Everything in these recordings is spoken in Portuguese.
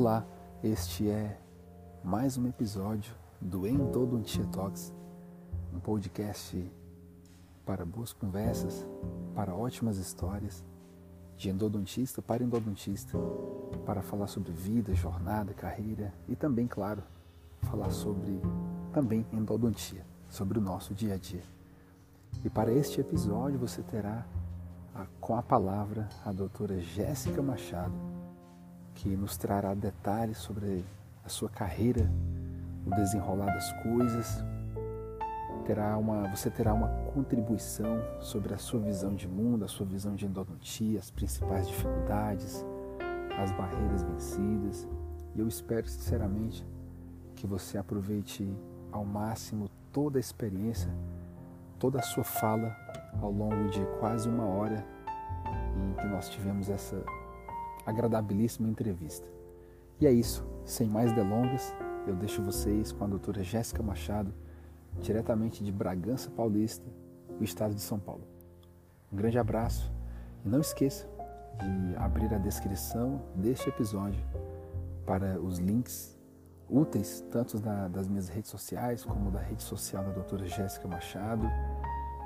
Olá, este é mais um episódio do Endodontia Talks, um podcast para boas conversas, para ótimas histórias, de endodontista para endodontista, para falar sobre vida, jornada, carreira e também, claro, falar sobre também endodontia, sobre o nosso dia a dia. E para este episódio você terá a, com a palavra a doutora Jéssica Machado, que nos trará detalhes sobre a sua carreira, o desenrolar das coisas. Terá uma, você terá uma contribuição sobre a sua visão de mundo, a sua visão de endodontia, as principais dificuldades, as barreiras vencidas. E eu espero sinceramente que você aproveite ao máximo toda a experiência, toda a sua fala ao longo de quase uma hora em que nós tivemos essa agradabilíssima entrevista. E é isso, sem mais delongas, eu deixo vocês com a doutora Jéssica Machado, diretamente de Bragança Paulista, o estado de São Paulo. Um grande abraço e não esqueça de abrir a descrição deste episódio para os links úteis, tanto da, das minhas redes sociais como da rede social da doutora Jéssica Machado,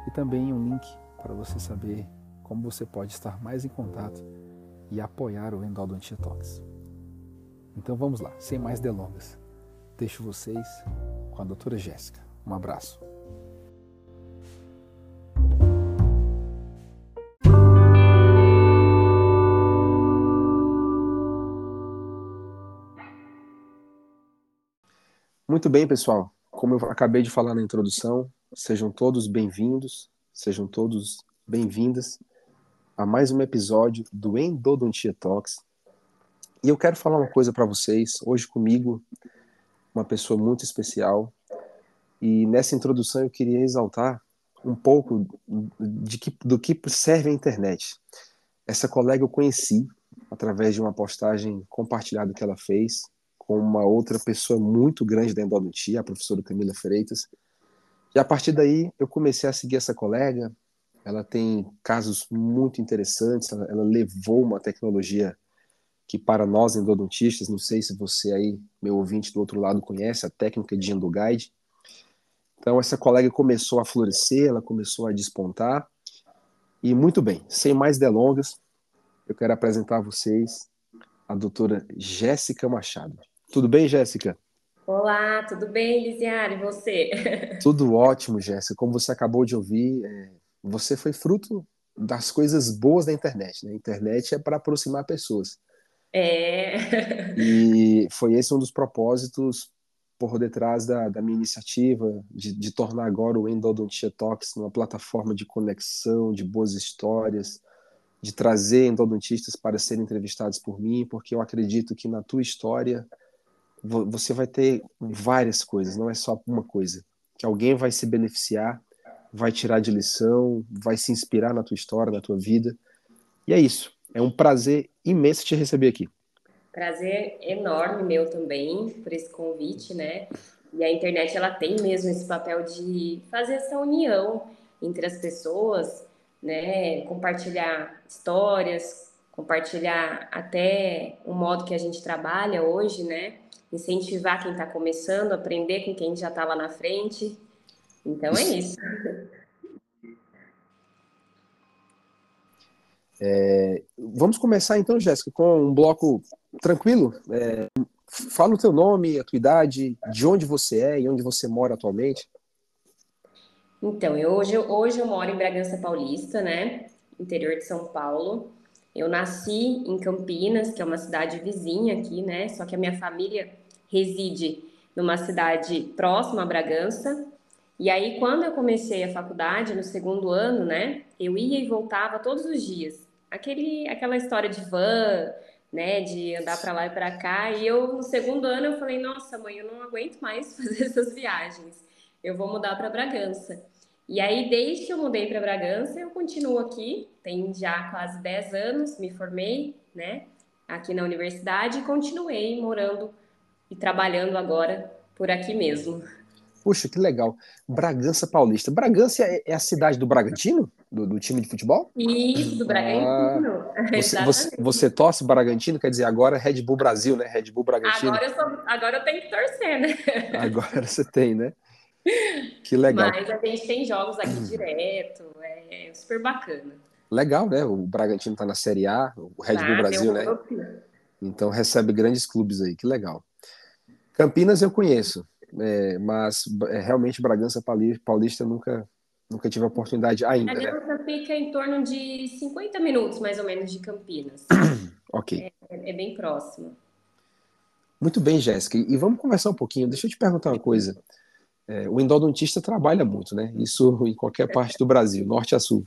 e também um link para você saber como você pode estar mais em contato e apoiar o Endodontia Talks. Então vamos lá, sem mais delongas. Deixo vocês com a doutora Jéssica. Um abraço. Muito bem, pessoal. Como eu acabei de falar na introdução, sejam todos bem-vindos, sejam todos bem-vindas a mais um episódio do Endodontia Talks. E eu quero falar uma coisa para vocês. Hoje comigo, uma pessoa muito especial. E nessa introdução eu queria exaltar um pouco de que, do que serve a internet. Essa colega eu conheci através de uma postagem compartilhada que ela fez com uma outra pessoa muito grande da endodontia, a professora Camila Freitas. E a partir daí eu comecei a seguir essa colega, ela tem casos muito interessantes, ela, ela levou uma tecnologia que para nós endodontistas, não sei se você aí, meu ouvinte do outro lado, conhece a técnica de endoguide. Então essa colega começou a florescer, ela começou a despontar. E muito bem, sem mais delongas, eu quero apresentar a vocês a doutora Jéssica Machado. Tudo bem, Jéssica? Olá, tudo bem, Lisiane? E você? Tudo ótimo, Jéssica. Como você acabou de ouvir, é, você foi fruto das coisas boas da internet. Né? A internet é para aproximar pessoas. É. E foi esse um dos propósitos por detrás da, da minha iniciativa de, de, tornar agora o Endodontia Talks uma plataforma de conexão, de boas histórias, de trazer endodontistas para serem entrevistados por mim, porque eu acredito que na tua história você vai ter várias coisas, não é só uma coisa. Que alguém vai se beneficiar vai tirar de lição, vai se inspirar na tua história, na tua vida. E é isso. É um prazer imenso te receber aqui. Prazer enorme meu também por esse convite, né? E a internet ela tem mesmo esse papel de fazer essa união entre as pessoas, né? Compartilhar histórias, compartilhar até o modo que a gente trabalha hoje, né? Incentivar quem está começando, aprender com quem já está lá na frente. Então é isso. É, vamos começar então, Jéssica, com um bloco tranquilo. É, fala o teu nome, a tua idade, de onde você é e onde você mora atualmente. Então, eu, hoje, hoje eu moro em Bragança Paulista, né? Interior de São Paulo. Eu nasci em Campinas, que é uma cidade vizinha aqui, né? Só que a minha família reside numa cidade próxima a Bragança, e aí, quando eu comecei a faculdade, no segundo ano, né, eu ia e voltava todos os dias. Aquele, aquela história de van, né, de andar para lá e para cá. E eu, no segundo ano, eu falei: Nossa, mãe, eu não aguento mais fazer essas viagens. Eu vou mudar para Bragança. E aí, desde que eu mudei para Bragança, eu continuo aqui. Tem já quase 10 anos, me formei, né, aqui na universidade e continuei morando e trabalhando agora por aqui mesmo. Puxa, que legal. Bragança Paulista. Bragança é, é a cidade do Bragantino? Do, do, time de futebol? Isso, do Bragantino. Ah, você, você, você, torce Bragantino? Quer dizer, agora é Red Bull Brasil, né? Red Bull Bragantino. Agora eu, sou, agora eu tenho que torcer, né? Agora você tem, né? Que legal. Mas a gente tem jogos aqui direto, é super bacana. Legal, né? O Bragantino tá na Série A, o Red Bull ah, Brasil, né? Então recebe grandes clubes aí, que legal. Campinas eu conheço, é, mas é, realmente Bragança Paulista nunca, nunca tive a oportunidade ainda. A Aliança né? fica em torno de 50 minutos, mais ou menos, de Campinas. ok. É, é, bem próximo. Muito bem, Jéssica. E vamos conversar um pouquinho. Deixa eu te perguntar uma coisa. É, o endodontista trabalha muito, né? Isso em qualquer parte do Brasil, norte a sul.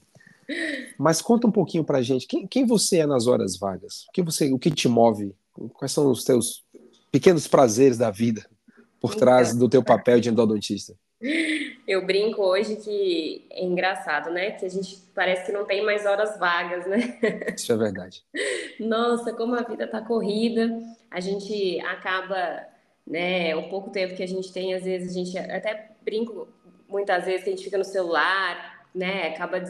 Mas conta um pouquinho pra gente, quem, quem você é nas horas vagas? O que, você, o que te move? Quais são os teus pequenos prazeres da vida por então, trás do teu papel de endodontista? Eu brinco hoje que é engraçado, né? Que a gente parece que não tem mais horas vagas, né? Isso é verdade. Nossa, como a vida tá corrida, a gente acaba, né? O pouco tempo que a gente tem, às vezes a gente até brinco muitas vezes que a gente fica no celular, né? Acaba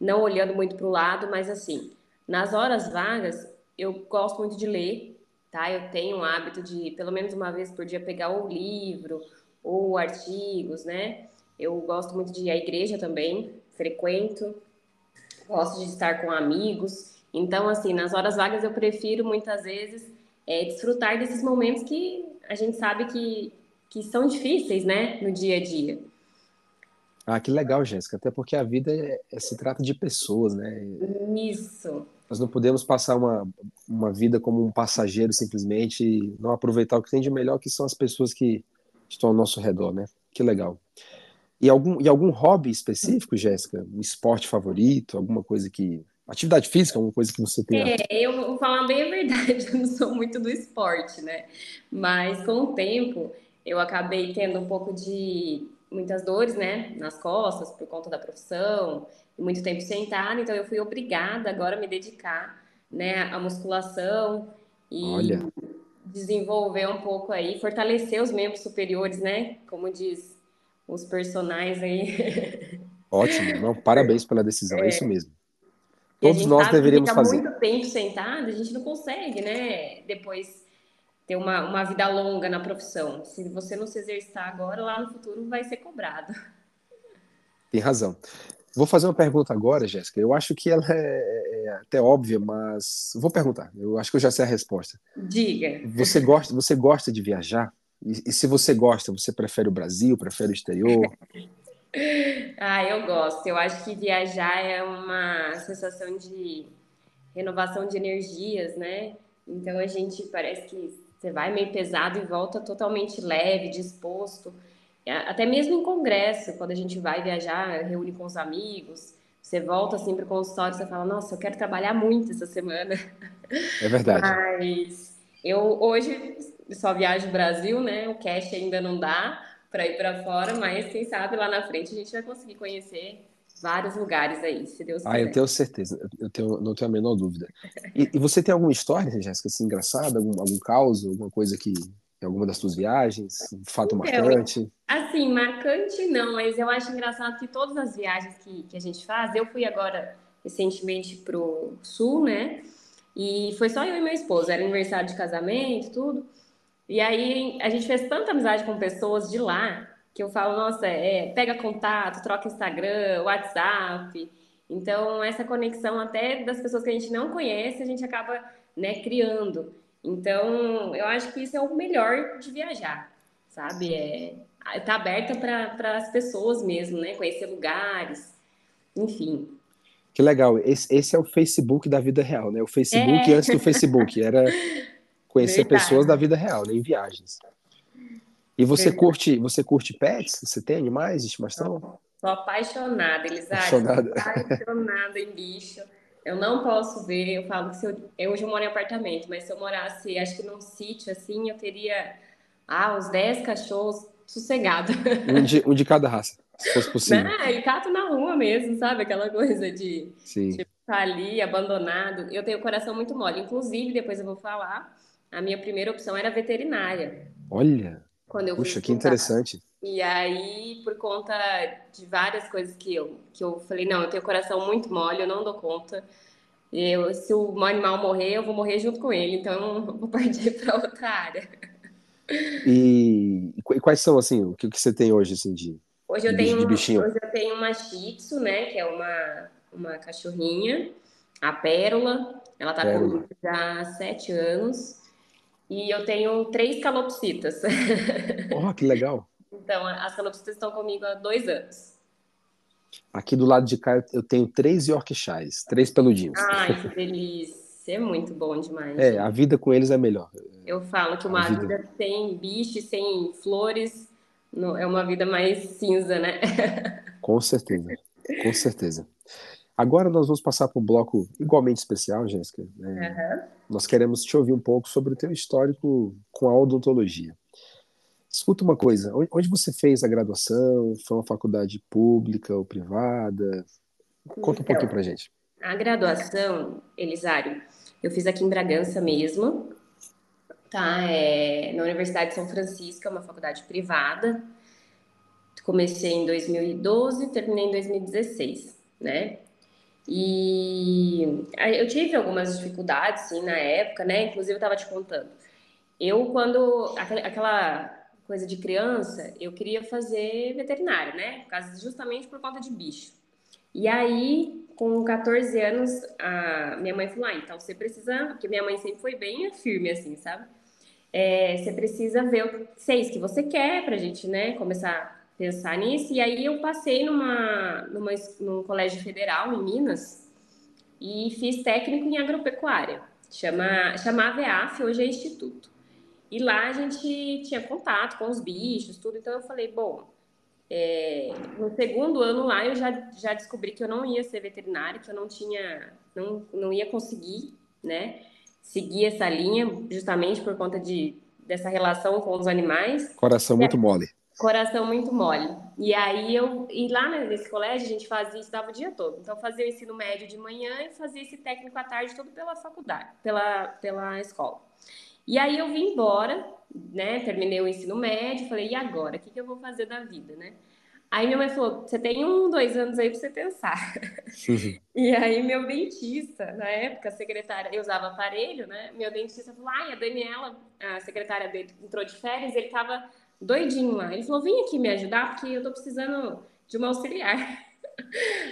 não olhando muito para o lado, mas assim, nas horas vagas, eu gosto muito de ler, tá? Eu tenho o hábito de, pelo menos uma vez por dia, pegar o livro ou artigos, né? Eu gosto muito de ir à igreja também, frequento, gosto de estar com amigos. Então, assim, nas horas vagas eu prefiro muitas vezes é, desfrutar desses momentos que a gente sabe que, que são difíceis, né, no dia a dia. Ah, que legal, Jéssica. Até porque a vida é, é, se trata de pessoas, né? Isso. Nós não podemos passar uma, uma vida como um passageiro simplesmente e não aproveitar o que tem de melhor, que são as pessoas que estão ao nosso redor, né? Que legal. E algum, e algum hobby específico, Jéssica? Um esporte favorito? Alguma coisa que. Atividade física, alguma coisa que você tem? É, eu vou falar bem a verdade, eu não sou muito do esporte, né? Mas com o tempo eu acabei tendo um pouco de muitas dores, né, nas costas por conta da profissão, muito tempo sentada, então eu fui obrigada agora a me dedicar, né, à musculação e Olha. desenvolver um pouco aí, fortalecer os membros superiores, né, como diz os personagens aí. Ótimo, não, parabéns pela decisão, é, é isso mesmo. Todos nós deveríamos fazer. muito tempo sentado, a gente não consegue, né, depois ter uma, uma vida longa na profissão. Se você não se exercitar agora, lá no futuro vai ser cobrado. Tem razão. Vou fazer uma pergunta agora, Jéssica. Eu acho que ela é, é, até óbvia, mas vou perguntar. Eu acho que eu já sei a resposta. Diga. Você gosta, você gosta de viajar? E, e se você gosta, você prefere o Brasil, prefere o exterior? ah, eu gosto. Eu acho que viajar é uma sensação de renovação de energias, né? Então a gente parece que você vai meio pesado e volta totalmente leve, disposto. É, até mesmo em congresso, quando a gente vai viajar, reúne com os amigos, você volta assim para o consultório, você fala, nossa, eu quero trabalhar muito essa semana. É verdade. Mas eu hoje só viajo no Brasil, né? O cash ainda não dá para ir para fora, mas quem sabe lá na frente a gente vai conseguir conhecer vários lugares aí, se Deus quiser. Ah, eu tenho certeza, eu tenho, não tenho a menor dúvida. E, e você tem alguma história, Jéssica, assim, engraçada, algum, algum caos, alguma coisa que em alguma das suas viagens, um fato então, marcante? Assim, marcante não, mas eu acho engraçado que todas as viagens que, que a gente faz, eu fui agora recentemente pro sul, né? E foi só eu e meu esposo, era aniversário de casamento, tudo. E aí a gente fez tanta amizade com pessoas de lá que eu falo, nossa, é, pega contato, troca Instagram, WhatsApp. Então, essa conexão até das pessoas que a gente não conhece, a gente acaba né, criando. Então, eu acho que isso é o melhor de viajar, sabe? É, tá aberta para as pessoas mesmo, né? Conhecer lugares, enfim. Que legal. Esse, esse é o Facebook da vida real, né? O Facebook é. antes do Facebook. Era conhecer Verdade. pessoas da vida real, né? viagens. E você curte, você curte pets? Você tem animais de estimação? Sou apaixonada, Elisade. Apaixonada. apaixonada em bicho. Eu não posso ver, eu falo que se eu, eu hoje eu moro em apartamento, mas se eu morasse, acho que num sítio assim, eu teria ah, uns 10 cachorros sossegado. Um de, um de cada raça, se fosse possível. Não, e cato na rua mesmo, sabe? Aquela coisa de Sim. tipo, tá ali, abandonado. Eu tenho o coração muito mole. Inclusive, depois eu vou falar, a minha primeira opção era veterinária. Olha! Quando eu Puxa, que interessante. E aí, por conta de várias coisas que eu, que eu falei, não, eu tenho coração muito mole, eu não dou conta. Eu, se o animal morrer, eu vou morrer junto com ele, então eu vou partir para outra área. E, e, quais são, assim, o que, que você tem hoje, assim, de, hoje eu tenho, de bichinho? Hoje eu tenho uma Shih Tzu, né, que é uma, uma cachorrinha, a Pérola, ela tá Pérola. comigo já há sete anos, e eu tenho três calopsitas. Oh, que legal! Então, as calopsitas estão comigo há dois anos. Aqui do lado de cá eu tenho três Yorkshires, três peludinhos. Ai, que delícia! É muito bom demais. É, a vida com eles é melhor. Eu falo que uma vida... vida sem bicho, sem flores, é uma vida mais cinza, né? Com certeza, com certeza. Agora nós vamos passar para um bloco igualmente especial, Jéssica. É, uhum. Nós queremos te ouvir um pouco sobre o teu histórico com a odontologia. Escuta uma coisa, onde você fez a graduação? Foi uma faculdade pública ou privada? Conta um então, pouquinho pra gente. A graduação, Elisário, eu fiz aqui em Bragança mesmo, tá? É, na Universidade de São Francisco, é uma faculdade privada. Comecei em 2012, terminei em 2016, né? E eu tive algumas dificuldades, sim, na época, né? Inclusive, eu estava te contando. Eu, quando. Aquela coisa de criança, eu queria fazer veterinário, né? Justamente por conta de bicho. E aí, com 14 anos, a minha mãe falou: ah, então você precisa. Porque minha mãe sempre foi bem firme, assim, sabe? É, você precisa ver o que é que você quer pra gente, né? Começar a pensar nisso. E aí eu passei numa, numa, num colégio federal em Minas e fiz técnico em agropecuária. Chama, chamava EAF, hoje é Instituto. E lá a gente tinha contato com os bichos, tudo. Então eu falei, bom, é, no segundo ano lá eu já, já descobri que eu não ia ser veterinária, que eu não tinha, não, não ia conseguir, né, seguir essa linha, justamente por conta de, dessa relação com os animais. Coração muito mole. Coração muito mole. E aí eu, e lá nesse colégio a gente fazia isso, dava o dia todo. Então fazia o ensino médio de manhã e fazia esse técnico à tarde todo pela faculdade, pela, pela escola. E aí eu vim embora, né? Terminei o ensino médio, falei, e agora? O que, que eu vou fazer da vida, né? Aí minha mãe falou: você tem um, dois anos aí para você pensar. Uhum. e aí meu dentista, na época, secretária, eu usava aparelho, né? Meu dentista falou: ai, a Daniela, a secretária dele, entrou de férias, ele tava doidinho lá. Ele falou: vem aqui me ajudar, porque eu tô precisando de uma auxiliar.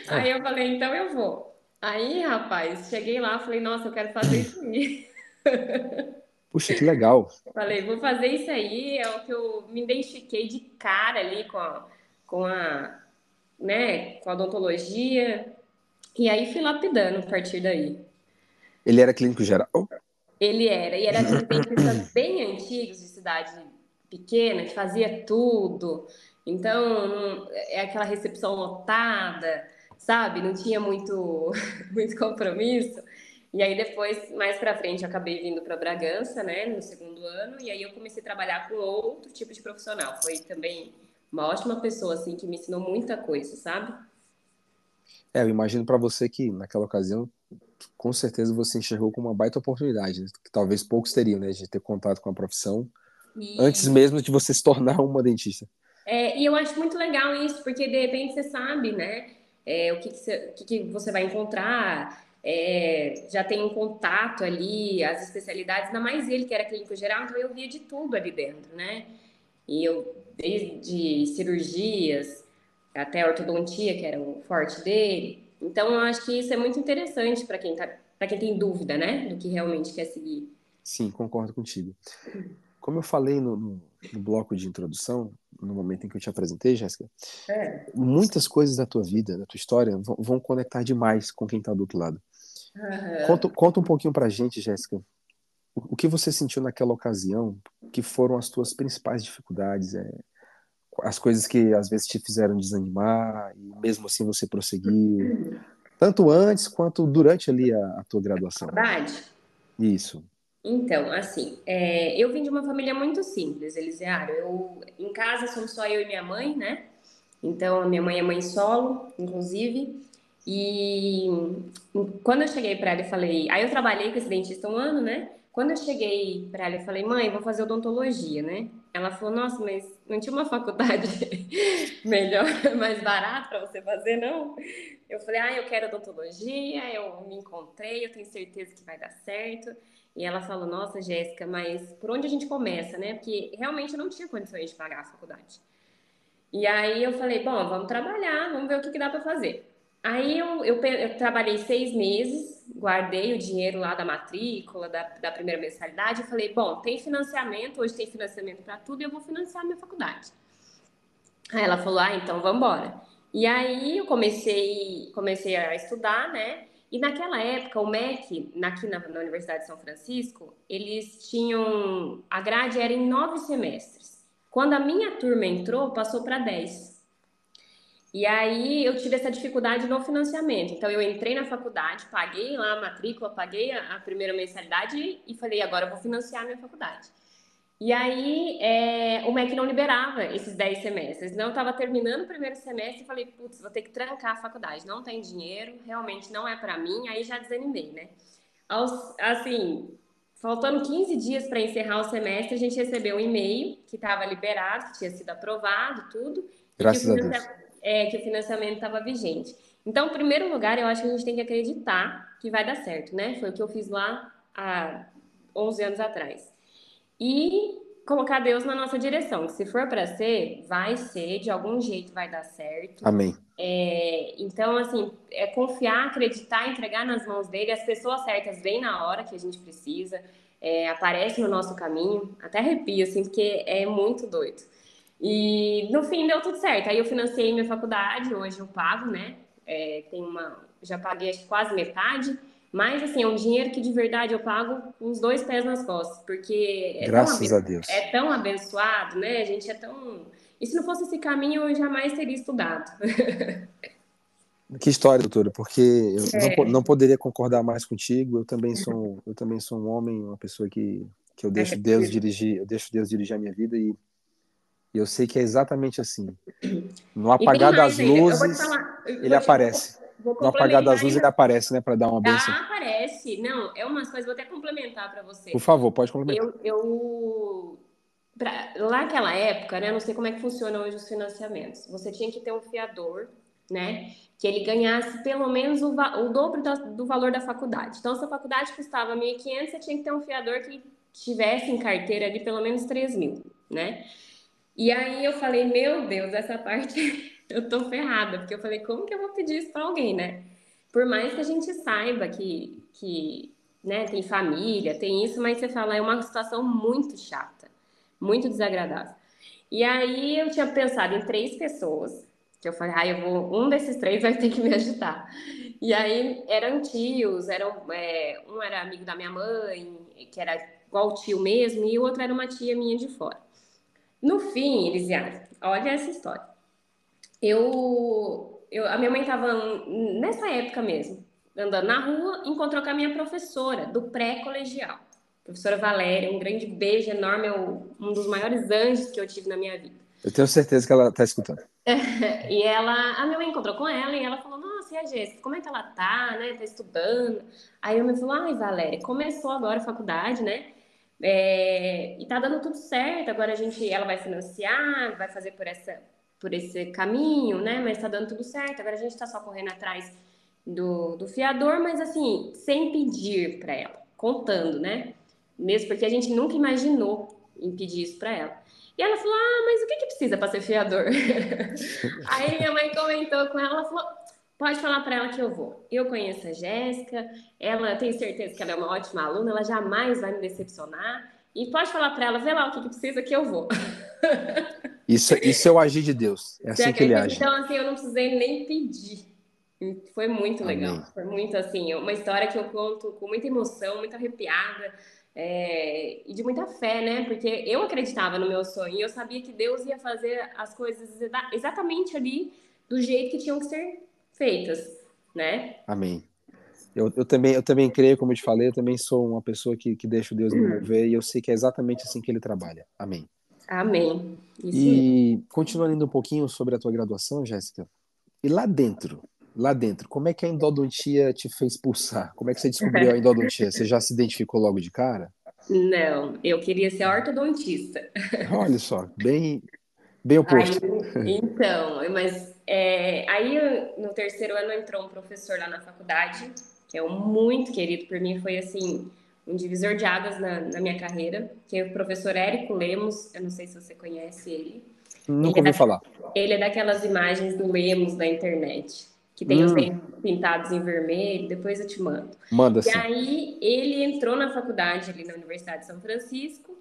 Ah. Aí eu falei: então eu vou. Aí, rapaz, cheguei lá, falei: nossa, eu quero fazer isso. Puxa, que legal. Falei, vou fazer isso aí, é o que eu me identifiquei de cara ali com a, com a, né, com a odontologia, e aí fui lapidando a partir daí. Ele era clínico geral? Ele era, e era aqueles dentistas bem antigos, de cidade pequena, que fazia tudo, então é aquela recepção lotada, sabe? Não tinha muito, muito compromisso. E aí depois, mais para frente, eu acabei vindo para Bragança, né, no segundo ano, e aí eu comecei a trabalhar com outro tipo de profissional. Foi também uma ótima pessoa, assim, que me ensinou muita coisa, sabe? É, eu imagino para você que naquela ocasião, com certeza você enxergou como uma baita oportunidade, né? que talvez poucos teriam, né, de ter contato com a profissão e... antes mesmo de você se tornar uma dentista. É, e eu acho muito legal isso, porque de repente você sabe, né, é, o que, que, você, o que, que você vai encontrar, é, já tem um contato ali, as especialidades, ainda mais ele que era clínico geral, então eu via de tudo ali dentro, né? E eu, desde cirurgias até ortodontia, que era o forte dele. Então, eu acho que isso é muito interessante para quem, tá, quem tem dúvida, né, do que realmente quer seguir. Sim, concordo contigo. Como eu falei no, no, no bloco de introdução, no momento em que eu te apresentei, Jéssica, é. muitas coisas da tua vida, da tua história, vão, vão conectar demais com quem está do outro lado. Uhum. Conta, conta um pouquinho pra gente, Jéssica, o, o, que você sentiu naquela ocasião, que foram as tuas principais dificuldades, é, as coisas que às vezes te fizeram desanimar, e mesmo assim você prosseguiu, tanto antes quanto durante ali a, a tua graduação. Verdade. Isso. Então, assim, é, eu vim de uma família muito simples, Elisiário. Eu, em casa somos só eu e minha mãe, né? Então, a minha mãe é mãe solo, inclusive. E quando eu cheguei para ela e falei, aí eu trabalhei com esse dentista um ano, né? Quando eu cheguei para ela, eu falei, mãe, vou fazer odontologia, né? Ela falou, nossa, mas não tinha uma faculdade melhor, mais barata para você fazer, não? Eu falei, ah, eu quero odontologia, eu me encontrei, eu tenho certeza que vai dar certo. E ela falou, nossa, Jéssica, mas por onde a gente começa, né? Porque realmente eu não tinha condições de pagar a faculdade. E aí eu falei, bom, vamos trabalhar, vamos ver o que, que dá para fazer. Aí eu, eu, eu, trabalhei seis meses, guardei o dinheiro lá da matrícula, da, da primeira mensalidade, e falei, bom, tem financiamento, hoje tem financiamento para tudo, eu vou financiar a minha faculdade. Aí ela falou, ah, então vamos embora. E aí eu comecei, comecei a estudar, né? E naquela época, o MEC, aqui na, na Universidade de São Francisco, eles tinham. A grade era em nove semestres. Quando a minha turma entrou, passou para dez. E aí eu tive essa dificuldade no financiamento. Então eu entrei na faculdade, paguei lá a matrícula, paguei a, primeira mensalidade e falei, agora eu vou financiar a minha faculdade. E aí é, o MEC não liberava esses 10 semestres. Então eu estava terminando o primeiro semestre e falei, putz, vou ter que trancar a faculdade. Não tem dinheiro, realmente não é para mim. Aí já desanimei, né? Aos, assim, faltando 15 dias para encerrar o semestre, a gente recebeu um e-mail que estava liberado, que tinha sido aprovado, tudo. Graças a Deus. É, que o financiamento estava vigente. Então, em primeiro lugar, eu acho que a gente tem que acreditar que vai dar certo, né? Foi o que eu fiz lá há 11 anos atrás e colocar Deus na nossa direção. Se for para ser, vai ser, de algum jeito vai dar certo. Amém. É, então, assim, é confiar, acreditar, entregar nas mãos dele. As pessoas certas vêm na hora que a gente precisa, é, aparecem no nosso caminho. Até arrepio, assim, porque é muito doido. E no fim deu tudo certo. Aí eu financei minha faculdade, hoje eu pago, né? É, tem uma, já paguei quase metade. Mas, assim, é um dinheiro que de verdade eu pago com os dois pés nas costas, porque. É Graças a Deus. É tão abençoado, né? A gente é tão. E se não fosse esse caminho, eu jamais teria estudado. Que história, doutora, porque eu é. não, não, poderia concordar mais contigo. Eu também sou, eu também sou um homem, uma pessoa que, que eu deixo é. Deus dirigir, eu deixo Deus dirigir a minha vida e eu sei que é exatamente assim. No apagar das luzes, falar, ele aparece. No apagar das luzes ele aparece, né, para dar uma benção. Ah, aparece. Não, é umas coisas, vou até complementar para você. Por favor, pode complementar. Eu, eu pra, lá naquela época, né, não sei como é que funciona hoje os financiamentos. Você tinha que ter um fiador, né, que ele ganhasse pelo menos o, o dobro da, do valor da faculdade. Então, se a faculdade custava 1.500, você tinha que ter um fiador que tivesse em carteira ali pelo menos 3 mil, né? E aí eu falei, meu Deus, essa parte eu tô ferrada, porque eu falei, como que eu vou pedir isso para alguém, né? Por mais que a gente saiba que, que né, tem família, tem isso, mas você fala, é uma situação muito chata, muito desagradável. E aí eu tinha pensado em três pessoas, que eu falei, ah, eu vou, um desses três vai ter que me ajudar. E aí eram tios, eram, é, um era amigo da minha mãe, que era igual tio mesmo, e o outro era uma tia minha de fora. No fim, Elisiane, olha essa história eu, eu, a minha mãe estava nessa época mesmo, andando na rua, encontrou com a minha professora do pré-colegial, professora Valéria, um grande beijo enorme, é um dos maiores anjos que eu tive na minha vida. Eu tenho certeza que ela está escutando. e ela, a minha mãe encontrou com ela e ela falou: Nossa, e a Jéssica, como é que ela tá, né? Tá estudando. Aí eu me falou: Ai, Valéria, começou agora a faculdade, né? É, e tá dando tudo certo. Agora a gente, ela vai financiar, vai fazer por essa, por esse caminho, né? Mas tá dando tudo certo. Agora a gente tá só correndo atrás do, do fiador, mas assim, sem pedir para ela, contando, né? Mesmo porque a gente nunca imaginou em pedir isso para ela. E ela falou: Ah, mas o que, que precisa para ser fiador? Aí minha mãe comentou com ela falou: Pode falar para ela que eu vou. Eu conheço a Jéssica, ela tenho certeza que ela é uma ótima aluna, ela jamais vai me decepcionar. E pode falar para ela, vê lá o que, que precisa que eu vou. Isso, isso é o agir de Deus. É assim que ele age. Então, assim, eu não precisei nem pedir. Foi muito legal. Amém. Foi muito, assim, uma história que eu conto com muita emoção, muito arrepiada. É, e de muita fé, né? Porque eu acreditava no meu sonho e eu sabia que Deus ia fazer as coisas exatamente ali do jeito que tinham que ser feitas, né? Amém. Eu, eu, também, eu também creio, como eu te falei, eu também sou uma pessoa que, que deixa o Deus me uhum. mover e eu sei que é exatamente assim que ele trabalha. Amém. Amém. Isso e continuando ainda um pouquinho sobre a tua graduação, Jéssica, e lá dentro, lá dentro, como é que a endodontia te fez pulsar? Como é que você descobriu a endodontia? Você já se identificou logo de cara? Não, eu queria ser ortodontista. Olha só, bem, bem oposto. Aí, então, mas é, aí no terceiro ano entrou um professor lá na faculdade, que é um muito querido por mim, foi assim um divisor de águas na, na minha carreira, que é o professor Érico Lemos, eu não sei se você conhece ele. Nunca ele é ouvi é da, falar. Ele é daquelas imagens do Lemos da internet, que tem hum. os pintados em vermelho, depois eu te mando. Manda sim. E aí ele entrou na faculdade ali na Universidade de São Francisco,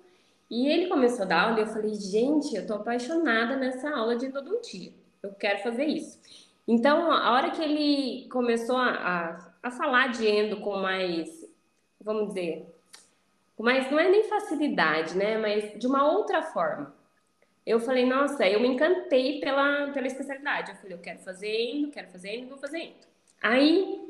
e ele começou a dar aula e eu falei, gente, eu tô apaixonada nessa aula de endodontia. Eu quero fazer isso. Então, a hora que ele começou a, a, a falar de endo com mais vamos dizer, mas não é nem facilidade, né? Mas de uma outra forma. Eu falei, nossa, eu me encantei pela, pela especialidade. Eu falei, eu quero fazer endo, quero fazer endo, vou fazer endo. Aí,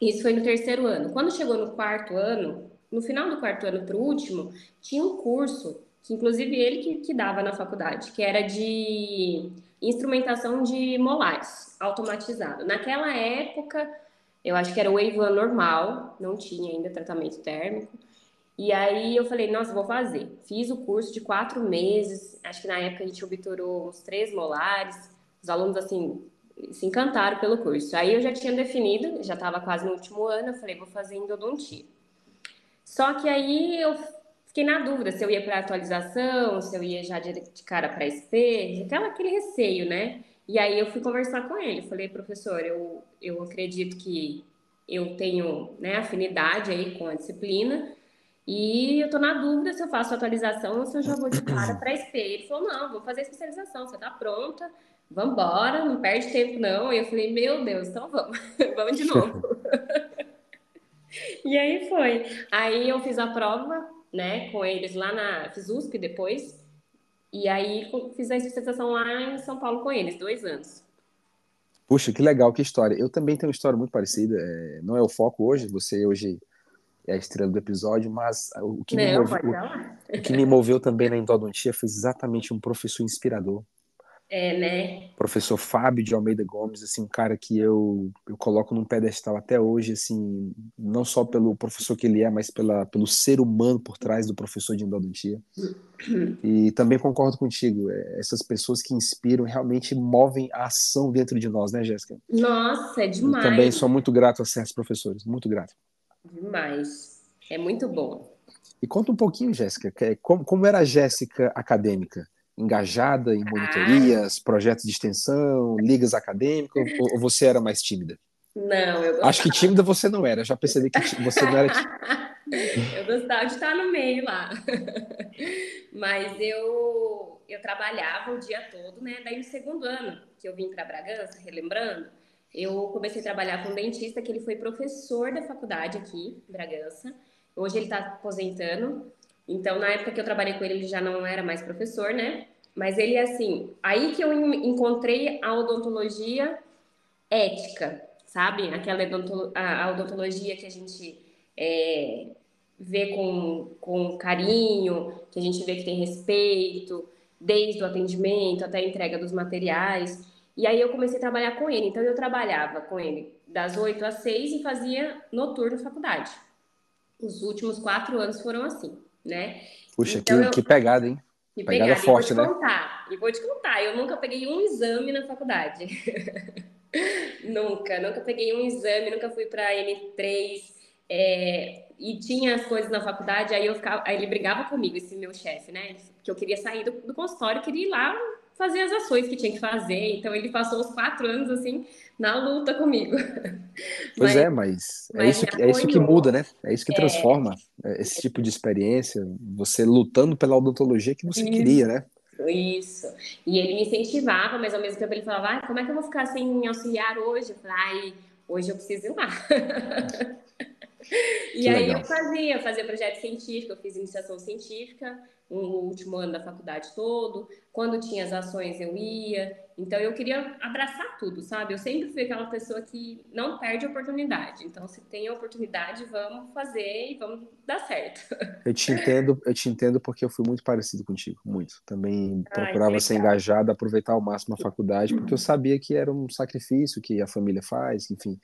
isso foi no terceiro ano. Quando chegou no quarto ano, no final do quarto ano para o último, tinha um curso, que inclusive ele que, que dava na faculdade, que era de instrumentação de molares, automatizado. Naquela época, eu acho que era o Wave normal, não tinha ainda tratamento térmico. E aí eu falei, nossa, vou fazer. Fiz o curso de quatro meses, acho que na época a gente obturou uns três molares. Os alunos, assim, se encantaram pelo curso. Aí eu já tinha definido, já estava quase no último ano, eu falei, vou fazer endodontia. Só que aí eu fiquei na dúvida se eu ia para atualização, se eu ia já de cara para SP, aquela, aquele receio, né? E aí eu fui conversar com ele, falei, professor, eu, eu acredito que eu tenho né, afinidade aí com a disciplina e eu tô na dúvida se eu faço atualização ou se eu já vou de cara para SP. Ele falou, não, vou fazer especialização, você tá pronta, vamos embora, não perde tempo não. E eu falei, meu Deus, então vamos, vamos de novo. e aí foi. Aí eu fiz a prova, né, com eles lá na, fiz USP depois, e aí fiz a especialização lá em São Paulo com eles, dois anos. Puxa, que legal, que história. Eu também tenho uma história muito parecida. É, não é o foco hoje, você hoje é a estrela do episódio, mas o que, não, me, moveu, o, o que me moveu também na endodontia foi exatamente um professor inspirador. É, né? Professor Fábio de Almeida Gomes, assim, um cara que eu, eu coloco num pedestal até hoje, assim, não só pelo professor que ele é, mas pela, pelo ser humano por trás do professor de endodontia. E também concordo contigo, é, essas pessoas que inspiram realmente movem a ação dentro de nós, né, Jéssica? Nossa, é demais. Eu também sou muito grato a certos professores, muito grato. Demais. É muito bom. E conta um pouquinho, Jéssica, é, como, como era a Jéssica acadêmica? Engajada em monitorias, projetos de extensão, ligas acadêmicas, ou, você era mais tímida? Não, eu gostava. Acho que tímida você não era, já percebi que você não era tímida. eu gostava de estar no meio lá. Mas eu, eu trabalhava o dia todo, né? Daí no segundo ano que eu vim para Bragança, relembrando, eu comecei a trabalhar com um dentista que ele foi professor da faculdade aqui em Bragança. Hoje ele está aposentando, então, na época que eu trabalhei com ele, ele já não era mais professor, né? Mas ele, assim, aí que eu encontrei a odontologia ética, sabe? Aquela a odontologia que a gente é, vê com, com carinho, que a gente vê que tem respeito, desde o atendimento até a entrega dos materiais. E aí eu comecei a trabalhar com ele. Então, eu trabalhava com ele das 8 às 6 e fazia noturno faculdade. Os últimos quatro anos foram assim né? Puxa, então, que, eu... que pegada, hein? Que pegada, pegada forte, e vou te né? contar, e vou te contar, eu nunca peguei um exame na faculdade. nunca, nunca peguei um exame, nunca fui para N3, é, e tinha as coisas na faculdade, aí eu ficava, aí ele brigava comigo, esse meu chefe, né? Que eu queria sair do, do consultório, queria ir lá fazer as ações que tinha que fazer. Então ele passou os quatro anos assim na luta comigo. Pois mas, é, mas, é, isso que, é isso que muda, né? É isso que é, transforma é, esse tipo de experiência, você lutando pela odontologia que você isso, queria, né? Isso. E ele me incentivava, mas ao mesmo tempo ele falava, ah, como é que eu vou ficar sem auxiliar hoje? Eu falei, hoje eu preciso ir lá. e que aí legal. eu fazia, fazia projeto científico, eu fiz iniciação científica, o último ano da faculdade todo. Quando tinha as ações, eu ia. Então, eu queria abraçar tudo, sabe? Eu sempre fui aquela pessoa que não perde oportunidade. Então, se tem a oportunidade, vamos fazer e vamos dar certo. Eu te entendo, eu te entendo porque eu fui muito parecido contigo, muito. Também procurava Ai, ser engajado, aproveitar ao máximo a faculdade, porque eu sabia que era um sacrifício que a família faz, enfim.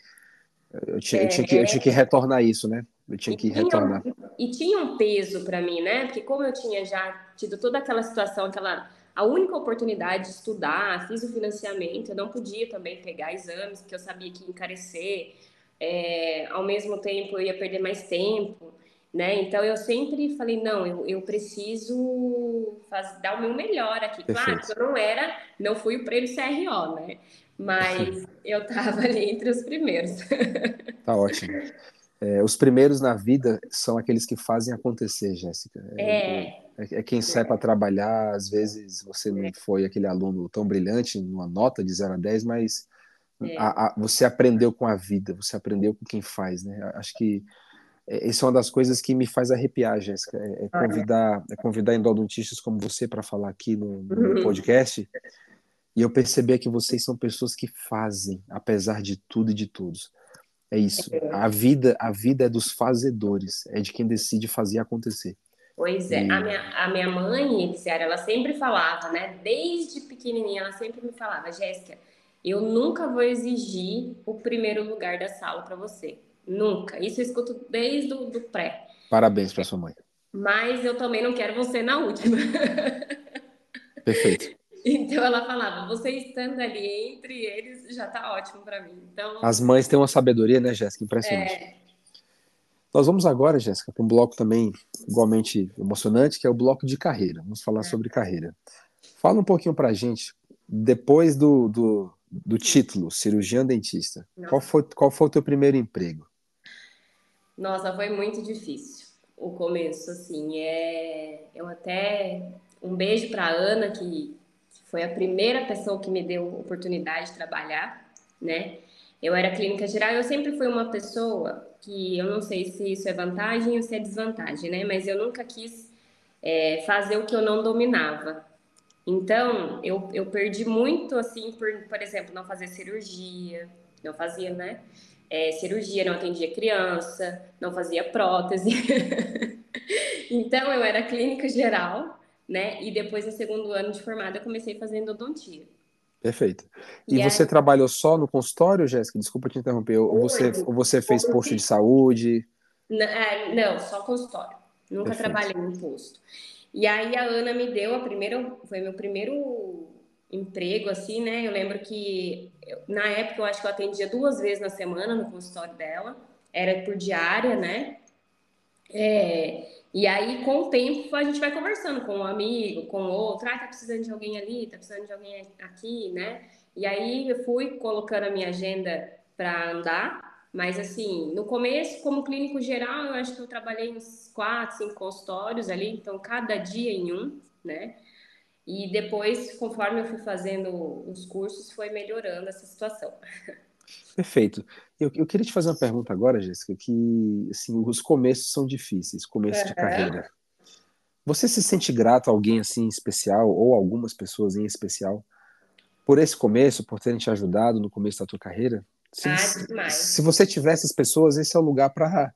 Eu tinha, é, eu tinha, que, eu tinha que retornar isso, né? Eu tinha que retornar. e tinha um peso para mim, né? Porque como eu tinha já tido toda aquela situação, aquela a única oportunidade de estudar, fiz o financiamento, eu não podia também pegar exames, porque eu sabia que ia encarecer, é, ao mesmo tempo eu ia perder mais tempo, né? Então eu sempre falei, não, eu, eu preciso faz, dar o meu melhor aqui. Perfeito. Claro eu não era, não fui o prêmio CRO, né? Mas eu estava ali entre os primeiros. Tá ótimo. É, os primeiros na vida são aqueles que fazem acontecer, Jéssica. É, é, é quem sai para trabalhar, às vezes você não foi aquele aluno tão brilhante numa nota de 0 a 10, mas é. a, a, você aprendeu com a vida, você aprendeu com quem faz, né? Acho que essa é uma das coisas que me faz arrepiar, Jéssica, é, é convidar, é convidar endodontistas como você para falar aqui no, no uhum. podcast e eu perceber que vocês são pessoas que fazem, apesar de tudo e de todos. É isso. É. A vida, a vida é dos fazedores, é de quem decide fazer acontecer. Pois é, a, minha, a minha mãe, Eliciara, ela sempre falava, né? Desde pequenininha, ela sempre me falava, Jéssica, eu nunca vou exigir o primeiro lugar da sala para você. Nunca. Isso eu escuto desde o do pré. Parabéns para sua mãe. Mas eu também não quero você na última. Perfeito. Então ela falava, você estando ali entre eles já tá ótimo para mim. Então As mães têm uma sabedoria, né, Jéssica? Impressionante. É, nós vamos agora, Jéssica, para um bloco também igualmente emocionante, que é o bloco de carreira. Vamos falar é. sobre carreira. Fala um pouquinho para a gente, depois do, do, do título, cirurgião dentista, qual foi, qual foi o teu primeiro emprego? Nossa, foi muito difícil o começo, assim. É... Eu até... Um beijo para Ana, que foi a primeira pessoa que me deu oportunidade de trabalhar, né? Eu era clínica geral, eu sempre fui uma pessoa que eu não sei se isso é vantagem ou se é desvantagem, né? Mas eu nunca quis é, fazer o que eu não dominava. Então, eu, eu perdi muito, assim, por, por exemplo, não fazer cirurgia, não fazia, né? É, cirurgia, não atendia criança, não fazia prótese. então, eu era clínica geral, né? E depois, no segundo ano de formada, eu comecei fazendo odontia. Perfeito. E, e você aí... trabalhou só no consultório, Jéssica? Desculpa te interromper. Ou você, ou você fez posto de saúde? Não, é, não só consultório. Nunca Perfeito. trabalhei em posto. E aí a Ana me deu a primeira, foi meu primeiro emprego, assim, né? Eu lembro que na época eu acho que eu atendia duas vezes na semana no consultório dela, era por diária, né? É, e aí, com o tempo, a gente vai conversando com um amigo, com outro, ah, tá precisando de alguém ali, tá precisando de alguém aqui, né? E aí eu fui colocando a minha agenda para andar, mas assim, no começo, como clínico geral, eu acho que eu trabalhei uns quatro, cinco consultórios ali, então cada dia em um, né? E depois, conforme eu fui fazendo os cursos, foi melhorando essa situação. Perfeito. Eu, eu queria te fazer uma pergunta agora, Jéssica, que assim, os começos são difíceis, começo uhum. de carreira. Você se sente grato a alguém assim especial, ou algumas pessoas em especial, por esse começo, por terem te ajudado no começo da tua carreira? Se, ah, se você tiver essas pessoas, esse é o lugar para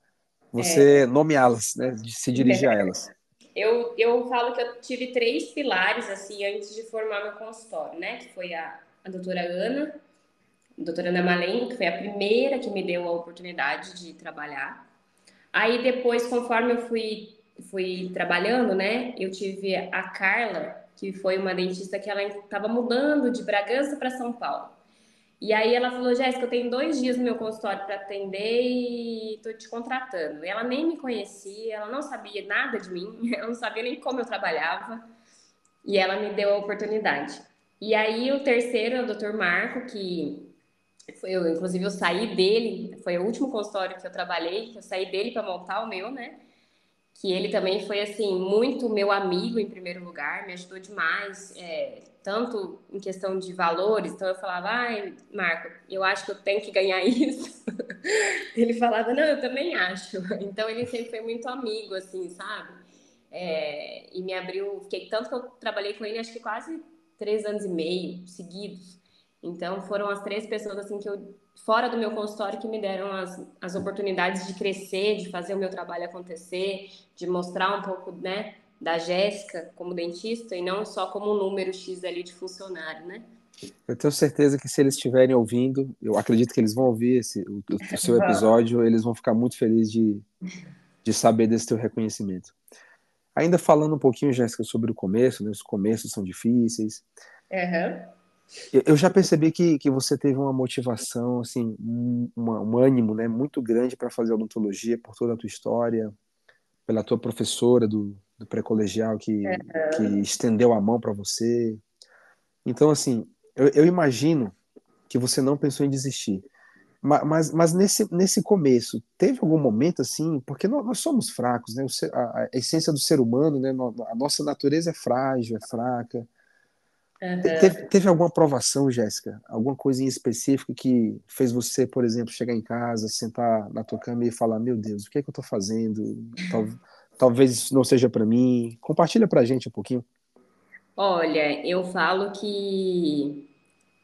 você é. nomeá-las, né? De se dirigir a elas. Eu, eu falo que eu tive três pilares assim antes de formar meu consultório, né? Que foi a, a doutora Ana, doutora Ana Malengo, que foi a primeira que me deu a oportunidade de trabalhar. Aí depois, conforme eu fui, fui trabalhando, né, eu tive a Carla, que foi uma dentista que ela estava mudando de Bragança para São Paulo. E aí ela falou, Jéssica, eu tenho dois dias no meu consultório para atender e estou te contratando. Ela nem me conhecia, ela não sabia nada de mim, ela não sabia nem como eu trabalhava. E ela me deu a oportunidade. E aí o terceiro é o Dr. Marco, que eu, inclusive, eu saí dele, foi o último consultório que eu trabalhei, que eu saí dele para montar o meu, né? Que ele também foi, assim, muito meu amigo em primeiro lugar, me ajudou demais, é, tanto em questão de valores. Então eu falava, ai, Marco, eu acho que eu tenho que ganhar isso. ele falava, não, eu também acho. Então ele sempre foi muito amigo, assim, sabe? É, e me abriu, fiquei tanto que eu trabalhei com ele, acho que quase três anos e meio seguidos. Então, foram as três pessoas assim que eu, fora do meu consultório, que me deram as, as oportunidades de crescer, de fazer o meu trabalho acontecer, de mostrar um pouco, né, da Jéssica como dentista e não só como um número X ali de funcionário, né? Eu tenho certeza que se eles estiverem ouvindo, eu acredito que eles vão ouvir esse, o, o seu episódio, eles vão ficar muito felizes de, de saber desse teu reconhecimento. Ainda falando um pouquinho, Jéssica, sobre o começo, né? Os começos são difíceis. Uhum. Eu já percebi que, que você teve uma motivação, assim, um, um ânimo, né, muito grande para fazer odontologia por toda a tua história, pela tua professora do, do pré-colegial que, uhum. que estendeu a mão para você. Então, assim, eu, eu, imagino que você não pensou em desistir. Mas, mas, mas, nesse, nesse começo, teve algum momento assim, porque nós, nós somos fracos, né? A, a, essência do ser humano, né? A nossa natureza é frágil, é fraca. Uhum. Teve, teve, alguma provação, Jéssica? Alguma coisa em específico que fez você, por exemplo, chegar em casa, sentar na tua cama e falar: Meu Deus, o que é que eu estou fazendo? Tal, talvez isso não seja para mim. Compartilha para a gente um pouquinho. Olha, eu falo que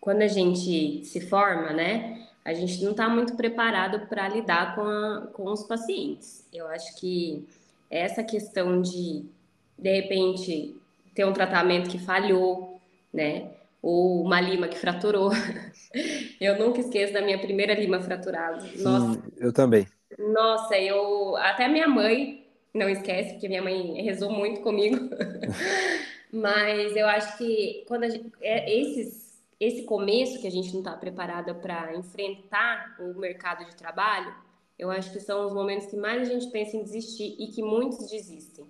quando a gente se forma, né, a gente não está muito preparado para lidar com, a, com os pacientes. Eu acho que essa questão de, de repente, ter um tratamento que falhou, né? Ou uma lima que fraturou. eu nunca esqueço da minha primeira lima fraturada. Nossa. Eu também. Nossa, eu até minha mãe não esquece, porque minha mãe rezou muito comigo. Mas eu acho que quando gente, é, esses esse começo que a gente não está preparada para enfrentar o mercado de trabalho, eu acho que são os momentos que mais a gente pensa em desistir e que muitos desistem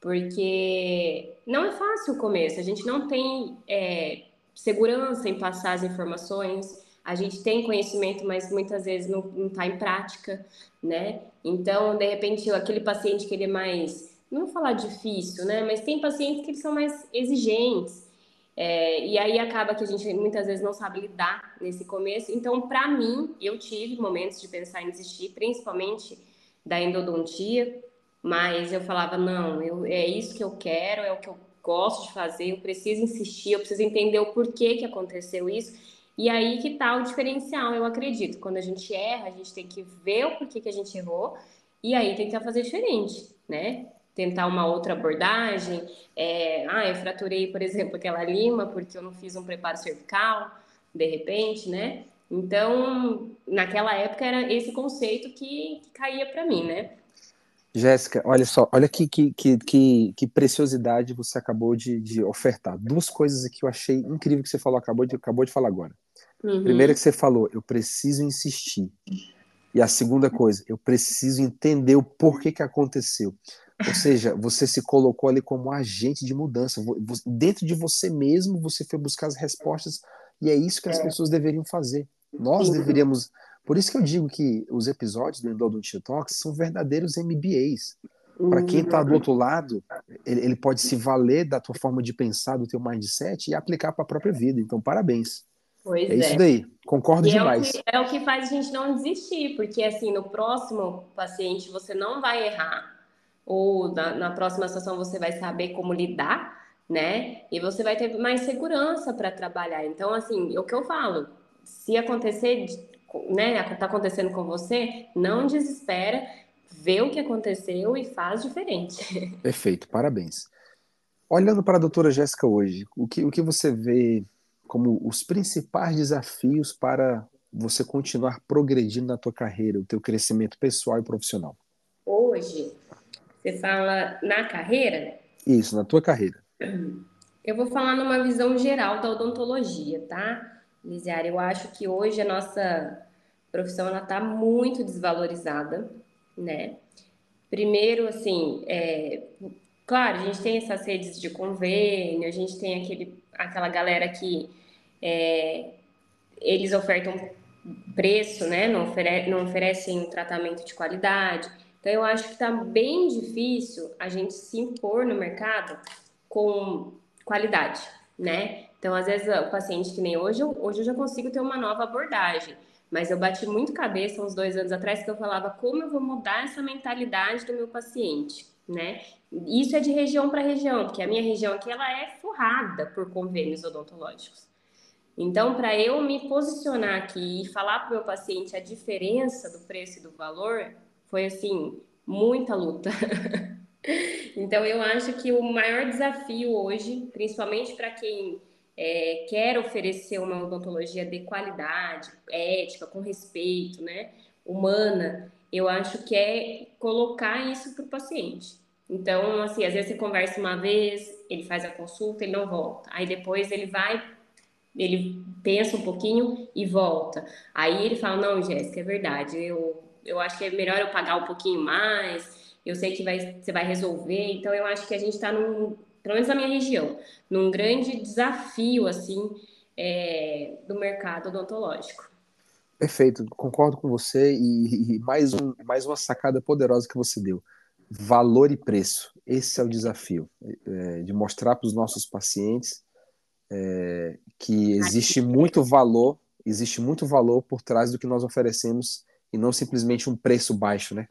porque não é fácil o começo, a gente não tem é, segurança em passar as informações, a gente tem conhecimento, mas muitas vezes não está em prática, né? Então, de repente, aquele paciente que ele é mais, não vou falar difícil, né? Mas tem pacientes que eles são mais exigentes, é, e aí acaba que a gente muitas vezes não sabe lidar nesse começo. Então, para mim, eu tive momentos de pensar em desistir, principalmente da endodontia, mas eu falava, não, eu, é isso que eu quero, é o que eu gosto de fazer, eu preciso insistir, eu preciso entender o porquê que aconteceu isso. E aí que tá o diferencial, eu acredito. Quando a gente erra, a gente tem que ver o porquê que a gente errou e aí tentar fazer diferente, né? Tentar uma outra abordagem. É, ah, eu fraturei, por exemplo, aquela lima porque eu não fiz um preparo cervical, de repente, né? Então, naquela época era esse conceito que, que caía para mim, né? Jéssica, olha só, olha que, que, que, que, preciosidade você acabou de, de, ofertar. Duas coisas que eu achei incrível que você falou, acabou de, acabou de falar agora. Uhum. Primeira que você falou, eu preciso insistir. E a segunda coisa, eu preciso entender o porquê que aconteceu. Ou seja, você se colocou ali como agente de mudança. Dentro de você mesmo, você foi buscar as respostas. E é isso que as é. pessoas deveriam fazer. Nós deveríamos por isso que eu digo que os episódios do Endodontia Talks são verdadeiros MBAs. Para quem está do outro lado, ele, ele, pode se valer da tua forma de pensar, do teu mindset e aplicar para a própria vida. Então, parabéns. Pois é, é. isso daí. Concordo e demais. É o, que, é o que faz a gente não desistir, porque assim, no próximo paciente você não vai errar, ou na, na próxima sessão você vai saber como lidar, né? E você vai ter mais segurança para trabalhar. Então, assim, é o que eu falo, se acontecer né, tá acontecendo com você, não desespera, vê o que aconteceu e faz diferente. Perfeito, parabéns. Olhando para a doutora Jéssica hoje, o que, o que você vê como os principais desafios para você continuar progredindo na tua carreira, o teu crescimento pessoal e profissional? Hoje, você fala na carreira? Isso, na tua carreira. Eu vou falar numa visão geral da odontologia, tá? Lisiara, eu acho que hoje a nossa profissão está muito desvalorizada, né? Primeiro, assim, é, claro, a gente tem essas redes de convênio, a gente tem aquele, aquela galera que é, eles ofertam preço, né? Não, ofere não oferecem um tratamento de qualidade. Então, eu acho que está bem difícil a gente se impor no mercado com qualidade, né? Então, às vezes, o paciente que nem hoje, hoje eu já consigo ter uma nova abordagem. Mas eu bati muito cabeça uns dois anos atrás que eu falava como eu vou mudar essa mentalidade do meu paciente, né? Isso é de região para região, porque a minha região aqui ela é forrada por convênios odontológicos. Então, para eu me posicionar aqui e falar para o meu paciente a diferença do preço e do valor, foi assim, muita luta. então, eu acho que o maior desafio hoje, principalmente para quem é, quer oferecer uma odontologia de qualidade, ética, com respeito, né, humana, eu acho que é colocar isso para o paciente. Então, assim, às vezes você conversa uma vez, ele faz a consulta, ele não volta. Aí depois ele vai, ele pensa um pouquinho e volta. Aí ele fala, não, Jéssica, é verdade, eu, eu acho que é melhor eu pagar um pouquinho mais, eu sei que vai, você vai resolver. Então, eu acho que a gente está num, pelo menos na minha região, num grande desafio, assim, é, do mercado odontológico. Perfeito, concordo com você e, e, mais, um, mais uma sacada poderosa que você deu. Valor e preço. Esse é o desafio, é, de mostrar para os nossos pacientes é, que existe muito valor, existe muito valor por trás do que nós oferecemos e não simplesmente um preço baixo, né?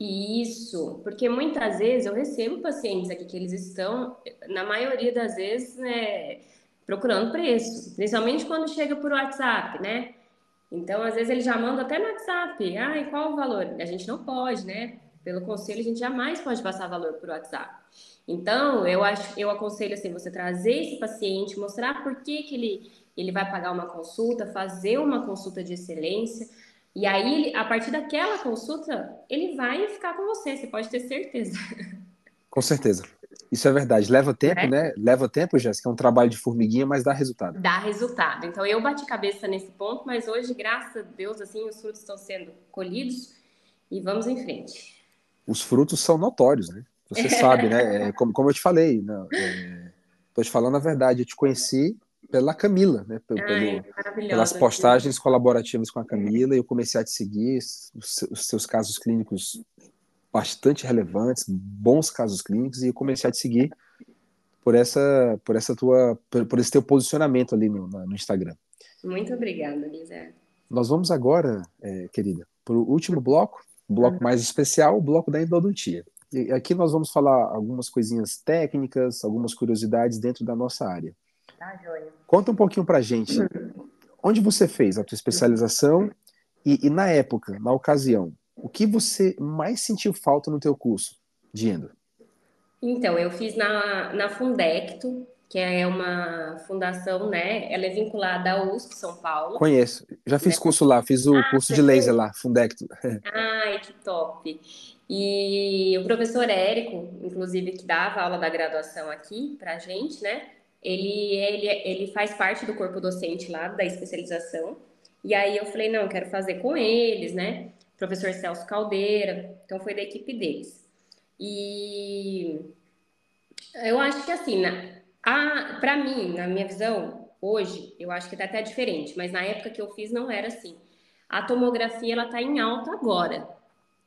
Isso, porque muitas vezes eu recebo pacientes aqui que eles estão, na maioria das vezes, né, procurando preço, principalmente quando chega por WhatsApp, né? Então, às vezes ele já manda até no WhatsApp, ah, e qual o valor? A gente não pode, né? Pelo conselho, a gente jamais pode passar valor por WhatsApp. Então, eu acho, eu aconselho assim, você trazer esse paciente, mostrar por que, que ele, ele vai pagar uma consulta, fazer uma consulta de excelência, e aí, a partir daquela consulta, ele vai ficar com você, você pode ter certeza. Com certeza. Isso é verdade. Leva tempo, é? né? Leva tempo, Jéssica. É um trabalho de formiguinha, mas dá resultado. Dá resultado. Então, eu bati cabeça nesse ponto, mas hoje, graças a Deus, assim, os frutos estão sendo colhidos e vamos em frente. Os frutos são notórios, né? Você sabe, né? É, como, como eu te falei, né? Estou te falando a verdade. Eu te conheci pela Camila, né? Pelo, Ai, pelas postagens colaborativas com a Camila, e eu comecei a te seguir, os, os seus casos clínicos bastante relevantes, bons casos clínicos, e eu comecei a te seguir por essa, por essa tua, por, por esse teu posicionamento ali no, no Instagram. Muito obrigada, Lisa. Nós vamos agora, é, querida, para o último bloco, bloco uhum. mais especial, o bloco da endodontia. E aqui nós vamos falar algumas coisinhas técnicas, algumas curiosidades dentro da nossa área. Tá, joia. Conta um pouquinho pra gente. Onde você fez a tua especialização e, e, na época, na ocasião, o que você mais sentiu falta no teu curso de endo? Então, eu fiz na, na Fundecto, que é uma fundação, né? Ela é vinculada à USP São Paulo. Conheço. Já fiz né? curso lá, fiz o ah, curso de laser lá, Fundecto. Ai, que top. E o professor Érico, inclusive, que dava aula da graduação aqui pra gente, né? Ele, ele, ele faz parte do corpo docente lá, da especialização. E aí eu falei, não, quero fazer com eles, né? Professor Celso Caldeira, então foi da equipe deles. E eu acho que assim, para mim, na minha visão, hoje, eu acho que tá até diferente, mas na época que eu fiz não era assim. A tomografia, ela tá em alta agora,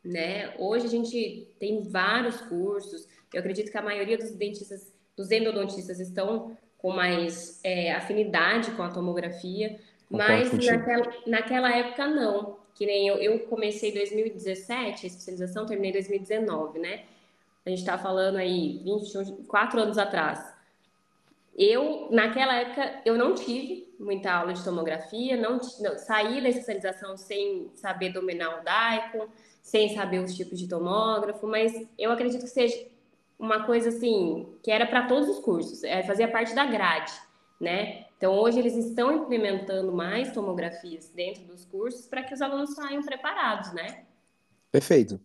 né? Hoje a gente tem vários cursos, eu acredito que a maioria dos dentistas, dos endodontistas estão com mais é, afinidade com a tomografia, mas naquela, naquela, época não. Que nem eu, eu comecei em 2017, a especialização terminei em 2019, né? A gente está falando aí 24 anos atrás. Eu, naquela época, eu não tive muita aula de tomografia, não, não saí da especialização sem saber dominar o DAICOM, sem saber os tipos de tomógrafo, mas eu acredito que seja uma coisa assim, que era para todos os cursos, é, fazia parte da grade, né? Então, hoje eles estão implementando mais tomografias dentro dos cursos para que os alunos saiam preparados, né? Perfeito.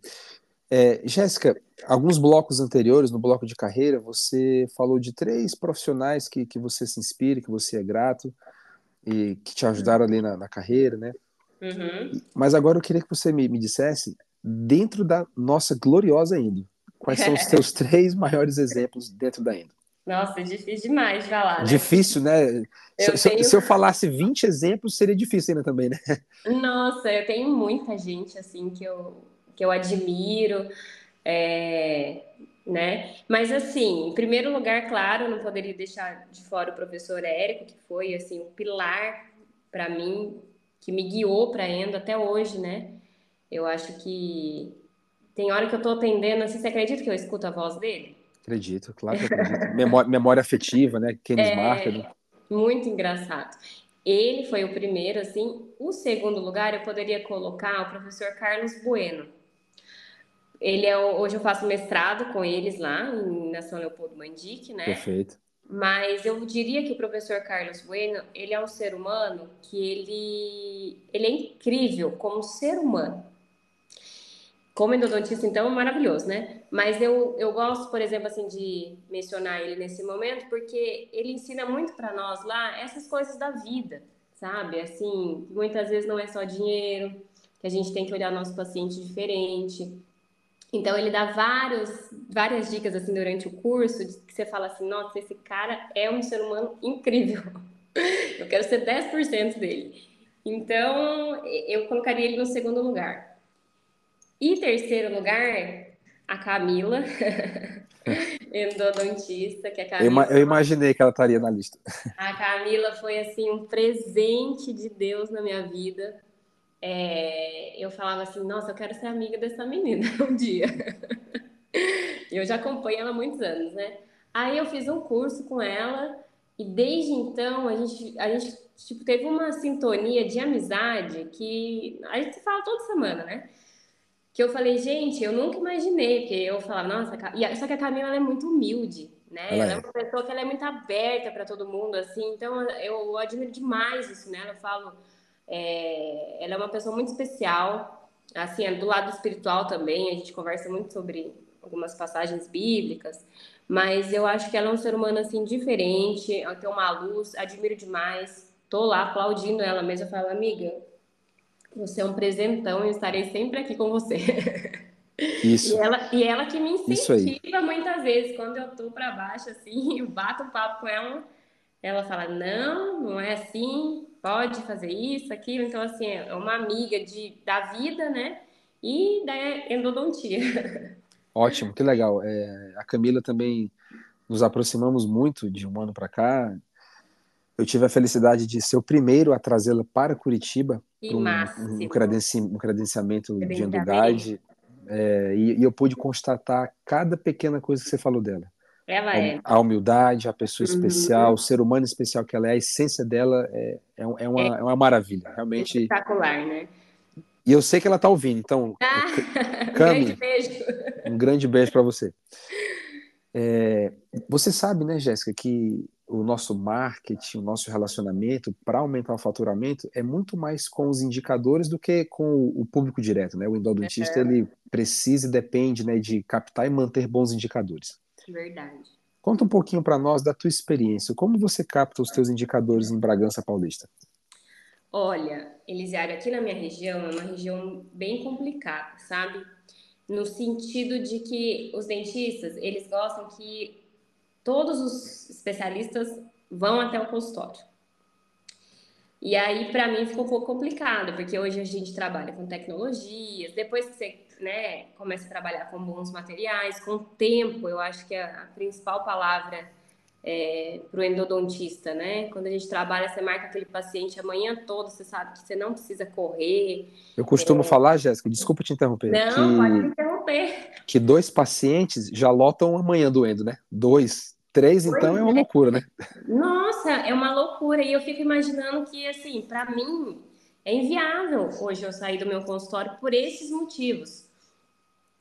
É, Jéssica, alguns blocos anteriores, no bloco de carreira, você falou de três profissionais que, que você se inspira, que você é grato e que te ajudaram ali na, na carreira, né? Uhum. Mas agora eu queria que você me, me dissesse, dentro da nossa gloriosa Indo, Quais são os seus três maiores exemplos dentro da Endo? Nossa, é difícil demais de falar. Né? Difícil, né? Eu se, tenho... se, eu falasse 20 exemplos, seria difícil ainda também, né? Nossa, eu tenho muita gente, assim, que eu, que eu admiro, é, né? Mas, assim, em primeiro lugar, claro, não poderia deixar de fora o professor Érico, que foi, assim, o pilar para mim, que me guiou para a Endo até hoje, né? Eu acho que tem hora que eu tô atendendo, assim, você acredita que eu escuto a voz dele? Acredito, claro que acredito. memória, memória afetiva, né? Quem é, marca. Né? Muito engraçado. Ele foi o primeiro, assim. O segundo lugar eu poderia colocar o professor Carlos Bueno. Ele é hoje eu faço mestrado com eles lá na São Leopoldo Mandique, né? Perfeito. Mas eu diria que o professor Carlos Bueno, ele é um ser humano que ele, ele é incrível como ser humano. Como endodontista, então, é maravilhoso, né? Mas eu, eu gosto, por exemplo, assim, de mencionar ele nesse momento, porque ele ensina muito para nós lá essas coisas da vida, sabe? Assim, muitas vezes não é só dinheiro, que a gente tem que olhar nosso paciente diferente. Então, ele dá vários, várias dicas, assim, durante o curso, que você fala assim, nossa, esse cara é um ser humano incrível. Eu quero ser 10% dele. Então, eu colocaria ele no segundo lugar. E terceiro lugar, a Camila, endodontista, que a Camila... Eu, imaginei que ela estaria na lista. A Camila foi, assim, um presente de Deus na minha vida. É, eu falava assim, nossa, eu quero ser amiga dessa menina um dia. eu já acompanho ela há muitos anos, né? Aí eu fiz um curso com ela e desde então a gente, a gente tipo, teve uma sintonia de amizade que a gente fala toda semana, né? Que eu falei, gente, eu nunca imaginei, porque eu falava, nossa, só que a Camila é muito humilde, né? Ela, ela é. é uma pessoa que ela é muito aberta para todo mundo, assim, então eu admiro demais isso nela. Eu falo, é... ela é uma pessoa muito especial, assim, é do lado espiritual também, a gente conversa muito sobre algumas passagens bíblicas, mas eu acho que ela é um ser humano, assim, diferente, ela tem uma luz, admiro demais, tô lá aplaudindo ela mesmo, eu falo, amiga, você é um presentão e estarei sempre aqui com você. Isso. E ela, e ela que me incentiva muitas vezes, quando eu tô para baixo, assim, eu bato um papo com ela, ela fala, não, não é assim, pode fazer isso, aquilo. Então, assim, é uma amiga de, da vida, né? E da endodontia. Ótimo, que legal. É, a Camila também nos aproximamos muito de um ano para cá. Eu tive a felicidade de ser o primeiro a trazê-la para Curitiba um, um, credenci, um credenciamento de Endoguide, é, e, e, eu pude constatar cada pequena coisa que você falou dela. Ela a, é. A humildade, a pessoa uhum. especial, o ser humano especial que ela é, a essência dela é, é, é uma, é, é uma maravilha, realmente. Espetacular, né? E eu sei que ela está ouvindo, então. Ah, Cami, um grande beijo. Um grande beijo para você. É, você sabe, né, Jéssica, que o nosso marketing, o nosso relacionamento para aumentar o faturamento é muito mais com os indicadores do que com o público direto, né? O endodontista é. ele precisa e depende, né, de captar e manter bons indicadores. Verdade. Conta um pouquinho para nós da tua experiência. Como você capta os teus indicadores em Bragança Paulista? Olha, Elisiário, aqui na minha região é uma região bem complicada, sabe? No sentido de que os dentistas, eles gostam que todos os especialistas vão até o consultório. E aí, para mim, ficou um pouco complicado, porque hoje a gente trabalha com tecnologias, depois que você né, começa a trabalhar com bons materiais, com tempo, eu acho que a, a principal palavra é, para o endodontista, né? Quando a gente trabalha, você marca aquele paciente a manhã toda, você sabe que você não precisa correr. Eu costumo é... falar, Jéssica, desculpa te interromper. Não, que, pode me interromper. Que dois pacientes já lotam amanhã do endo, né? Dois, Três, então, é uma loucura, né? Nossa, é uma loucura. E eu fico imaginando que, assim, para mim, é inviável hoje eu sair do meu consultório por esses motivos.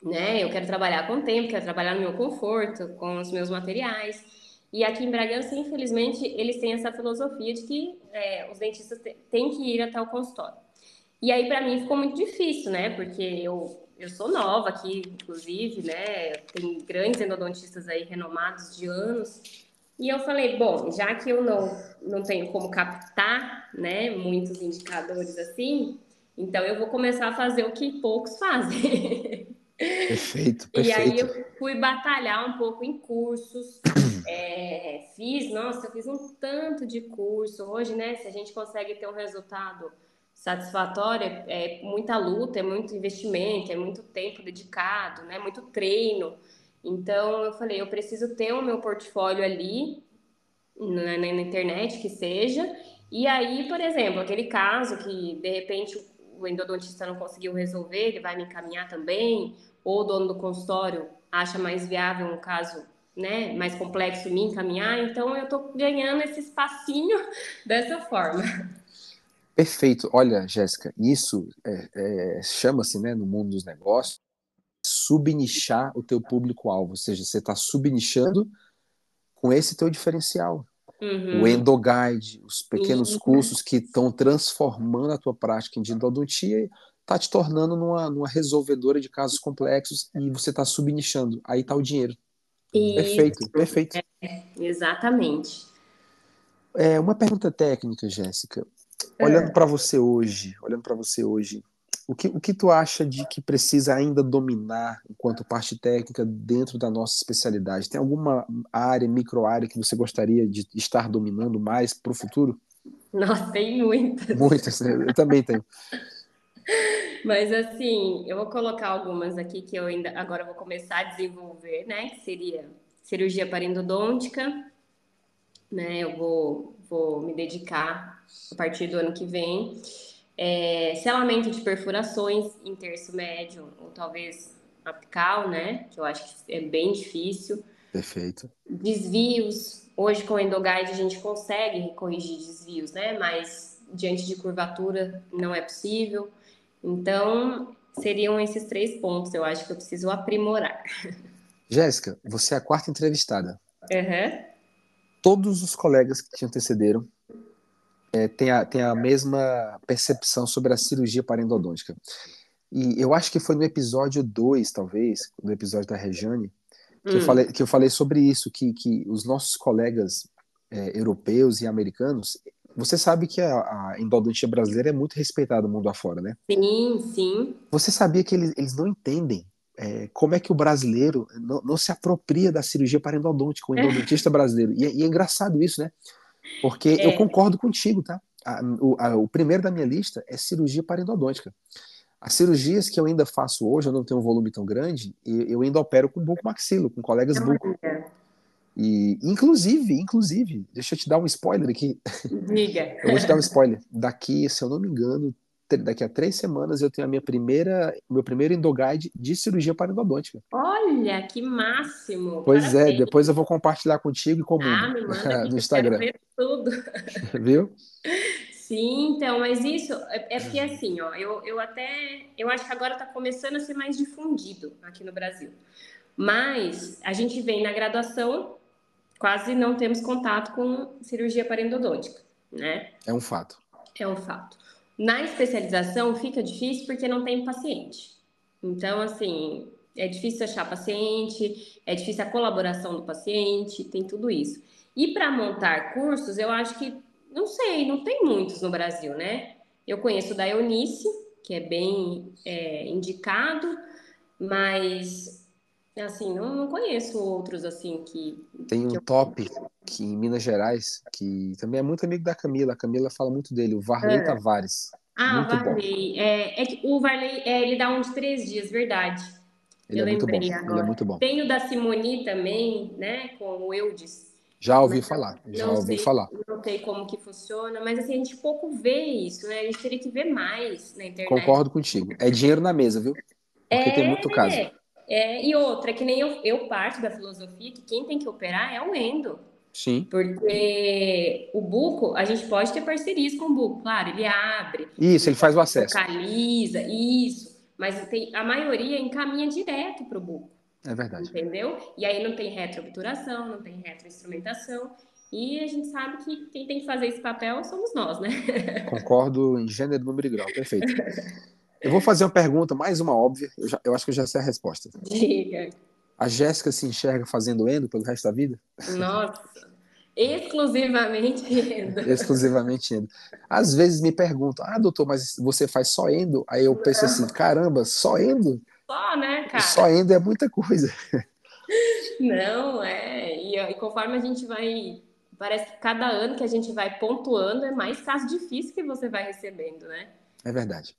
Né? Eu quero trabalhar com tempo, quero trabalhar no meu conforto, com os meus materiais. E aqui em Bragança, infelizmente, eles têm essa filosofia de que é, os dentistas têm que ir até o consultório. E aí, para mim, ficou muito difícil, né? Porque eu eu sou nova aqui, inclusive, né? Tem grandes endodontistas aí renomados de anos. E eu falei, bom, já que eu não, não tenho como captar, né, muitos indicadores assim, então eu vou começar a fazer o que poucos fazem. Perfeito, perfeito. E aí eu fui batalhar um pouco em cursos, é, fiz, nossa, eu fiz um tanto de curso. Hoje, né, se a gente consegue ter um resultado satisfatória é muita luta, é muito investimento, é muito tempo dedicado, né? Muito treino. Então eu falei, eu preciso ter o meu portfólio ali na, na, internet que seja. E aí, por exemplo, aquele caso que de repente o endodontista não conseguiu resolver, ele vai me encaminhar também, ou o dono do consultório acha mais viável um caso né, mais complexo me encaminhar, então eu estou ganhando esse espacinho dessa forma. Perfeito. Olha, Jéssica, isso é, é, chama-se, né, no mundo dos negócios, subnichar o teu público-alvo, ou seja, você está subnichando com esse teu diferencial. Uhum. O endoguide, os pequenos uhum. cursos que estão transformando a tua prática em endodontia tá te tornando numa, numa resolvedora de casos complexos e você tá subnichando. Aí tá o dinheiro. Isso. Perfeito, perfeito. É, exatamente. É, uma pergunta técnica, Jéssica. Olhando é. para você hoje, olhando para você hoje, o que, o que tu acha de que precisa ainda dominar enquanto parte técnica dentro da nossa especialidade? Tem alguma área, micro-área que você gostaria de estar dominando mais para o futuro? Nossa, tem muitas. Muitas, né? eu também tenho. Mas assim, eu vou colocar algumas aqui que eu ainda agora vou começar a desenvolver, né? Que seria cirurgia parendodôntica, né? Eu vou, vou me dedicar a partir do ano que vem é, selamento de perfurações em terço médio, ou talvez apical, né? Que eu acho que é bem difícil. Perfeito. Desvios. Hoje com endoguide a gente consegue corrigir desvios, né? Mas diante de curvatura não é possível. Então, seriam esses três pontos, eu acho que eu preciso aprimorar. Jéssica, você é a quarta entrevistada. Uhum. Todos os colegas que te antecederam é, tem, a, a mesma percepção sobre a cirurgia parendodôntica. E eu acho que foi no episódio 2, talvez, no episódio da Rejane, que, hum. eu, falei, que eu falei sobre isso, que, que os nossos colegas é, europeus e americanos, você sabe que a, a, endodontia brasileira é muito respeitada no mundo afora, né? Sim, sim. Você sabia que eles, eles não entendem é, como é que o brasileiro não, não se apropria da cirurgia parendodôntica, o endodontista brasileiro. E, é, e é engraçado isso, né? Porque é. eu concordo contigo, tá? A, o, a, o, primeiro da minha lista é cirurgia parendodôntica. As cirurgias que eu ainda faço hoje, eu não tenho um volume tão grande, eu ainda opero com buco maxilo, com colegas buco. E, inclusive, inclusive, deixa eu te dar um spoiler aqui. Diga. eu vou te dar um spoiler. Daqui, se eu não me engano, daqui a três semanas eu tenho a minha primeira, meu primeiro endoguide de cirurgia parendodôntica. Olha, que máximo! Pois é, Parabéns. é, depois eu vou compartilhar contigo e com ah, me manda no Instagram. Quero ver tudo. Viu? Sim, então, mas isso é, é porque assim, ó, eu, eu até eu acho que agora está começando a ser mais difundido aqui no Brasil. Mas a gente vem na graduação, quase não temos contato com cirurgia parendodôntica, né? É um fato. É um fato. Na especialização fica difícil porque não tem paciente. Então, assim, é difícil achar paciente, é difícil a colaboração do paciente, tem tudo isso. E para montar cursos, eu acho que, não sei, não tem muitos no Brasil, né? Eu conheço da Eunice, que é bem é, indicado, mas assim, não, não conheço outros assim que. Tem um que eu... top que em Minas Gerais, que também é muito amigo da Camila. A Camila fala muito dele, o Varley é. Tavares. Ah, muito o Varley. É, é que o Varley, é, ele dá de três dias, verdade. Ele eu é lembrei muito bom. agora. Ele é muito bom. Tem o da Simoni também, né, com o Eudes. Já ouvi falar, já ouvi sei, falar. Não sei como que funciona, mas assim, a gente pouco vê isso, né? A gente teria que ver mais na internet. Concordo contigo. É dinheiro na mesa, viu? Porque é, tem muito caso. É, e outra, que nem eu, eu parto da filosofia que quem tem que operar é o endo. Sim. Porque o buco, a gente pode ter parcerias com o buco, claro, ele abre. Isso, ele faz o acesso. Localiza, isso. Mas tem, a maioria encaminha direto para o buco. É verdade. Entendeu? E aí não tem retroobturação, não tem retroinstrumentação. E a gente sabe que quem tem que fazer esse papel somos nós, né? Concordo em gênero, número e grau. Perfeito. Eu vou fazer uma pergunta, mais uma óbvia. Eu, já, eu acho que eu já sei a resposta. Diga. A Jéssica se enxerga fazendo endo pelo resto da vida? Nossa, exclusivamente endo. exclusivamente endo. Às vezes me perguntam, ah, doutor, mas você faz só endo? Aí eu penso assim, caramba, só endo? Só, né, cara? Só endo é muita coisa. Não, é. E, e conforme a gente vai parece que cada ano que a gente vai pontuando é mais caso difícil que você vai recebendo, né? É verdade.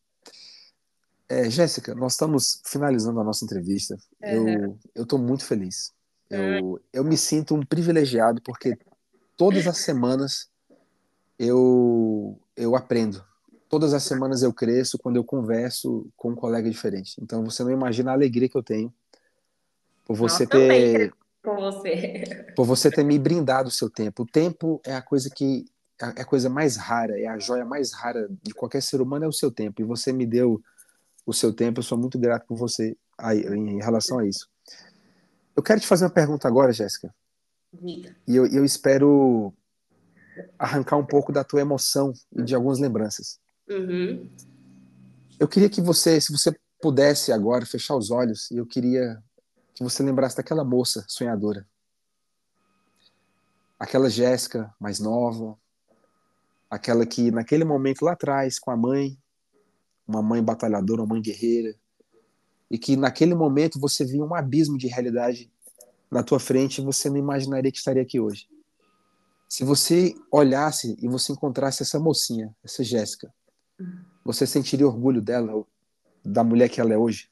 É, Jéssica, nós estamos finalizando a nossa entrevista. Uhum. Eu estou muito feliz. Eu, eu me sinto um privilegiado porque todas as semanas eu, eu aprendo. Todas as semanas eu cresço quando eu converso com um colega diferente. Então você não imagina a alegria que eu tenho por você Nossa, ter com você. por você ter me brindado o seu tempo. O tempo é a coisa que é a coisa mais rara, é a joia mais rara de qualquer ser humano é o seu tempo. E você me deu o seu tempo. Eu sou muito grato por você aí, em relação a isso. Eu quero te fazer uma pergunta agora, Jéssica. Diga. E eu, eu espero arrancar um pouco da tua emoção e de algumas lembranças. Uhum. Eu queria que você, se você pudesse agora fechar os olhos, e eu queria que você lembrasse daquela moça sonhadora. Aquela Jéssica mais nova, aquela que naquele momento lá atrás com a mãe, uma mãe batalhadora, uma mãe guerreira, e que naquele momento você via um abismo de realidade na tua frente e você não imaginaria que estaria aqui hoje. Se você olhasse e você encontrasse essa mocinha, essa Jéssica, você sentiria orgulho dela, da mulher que ela é hoje?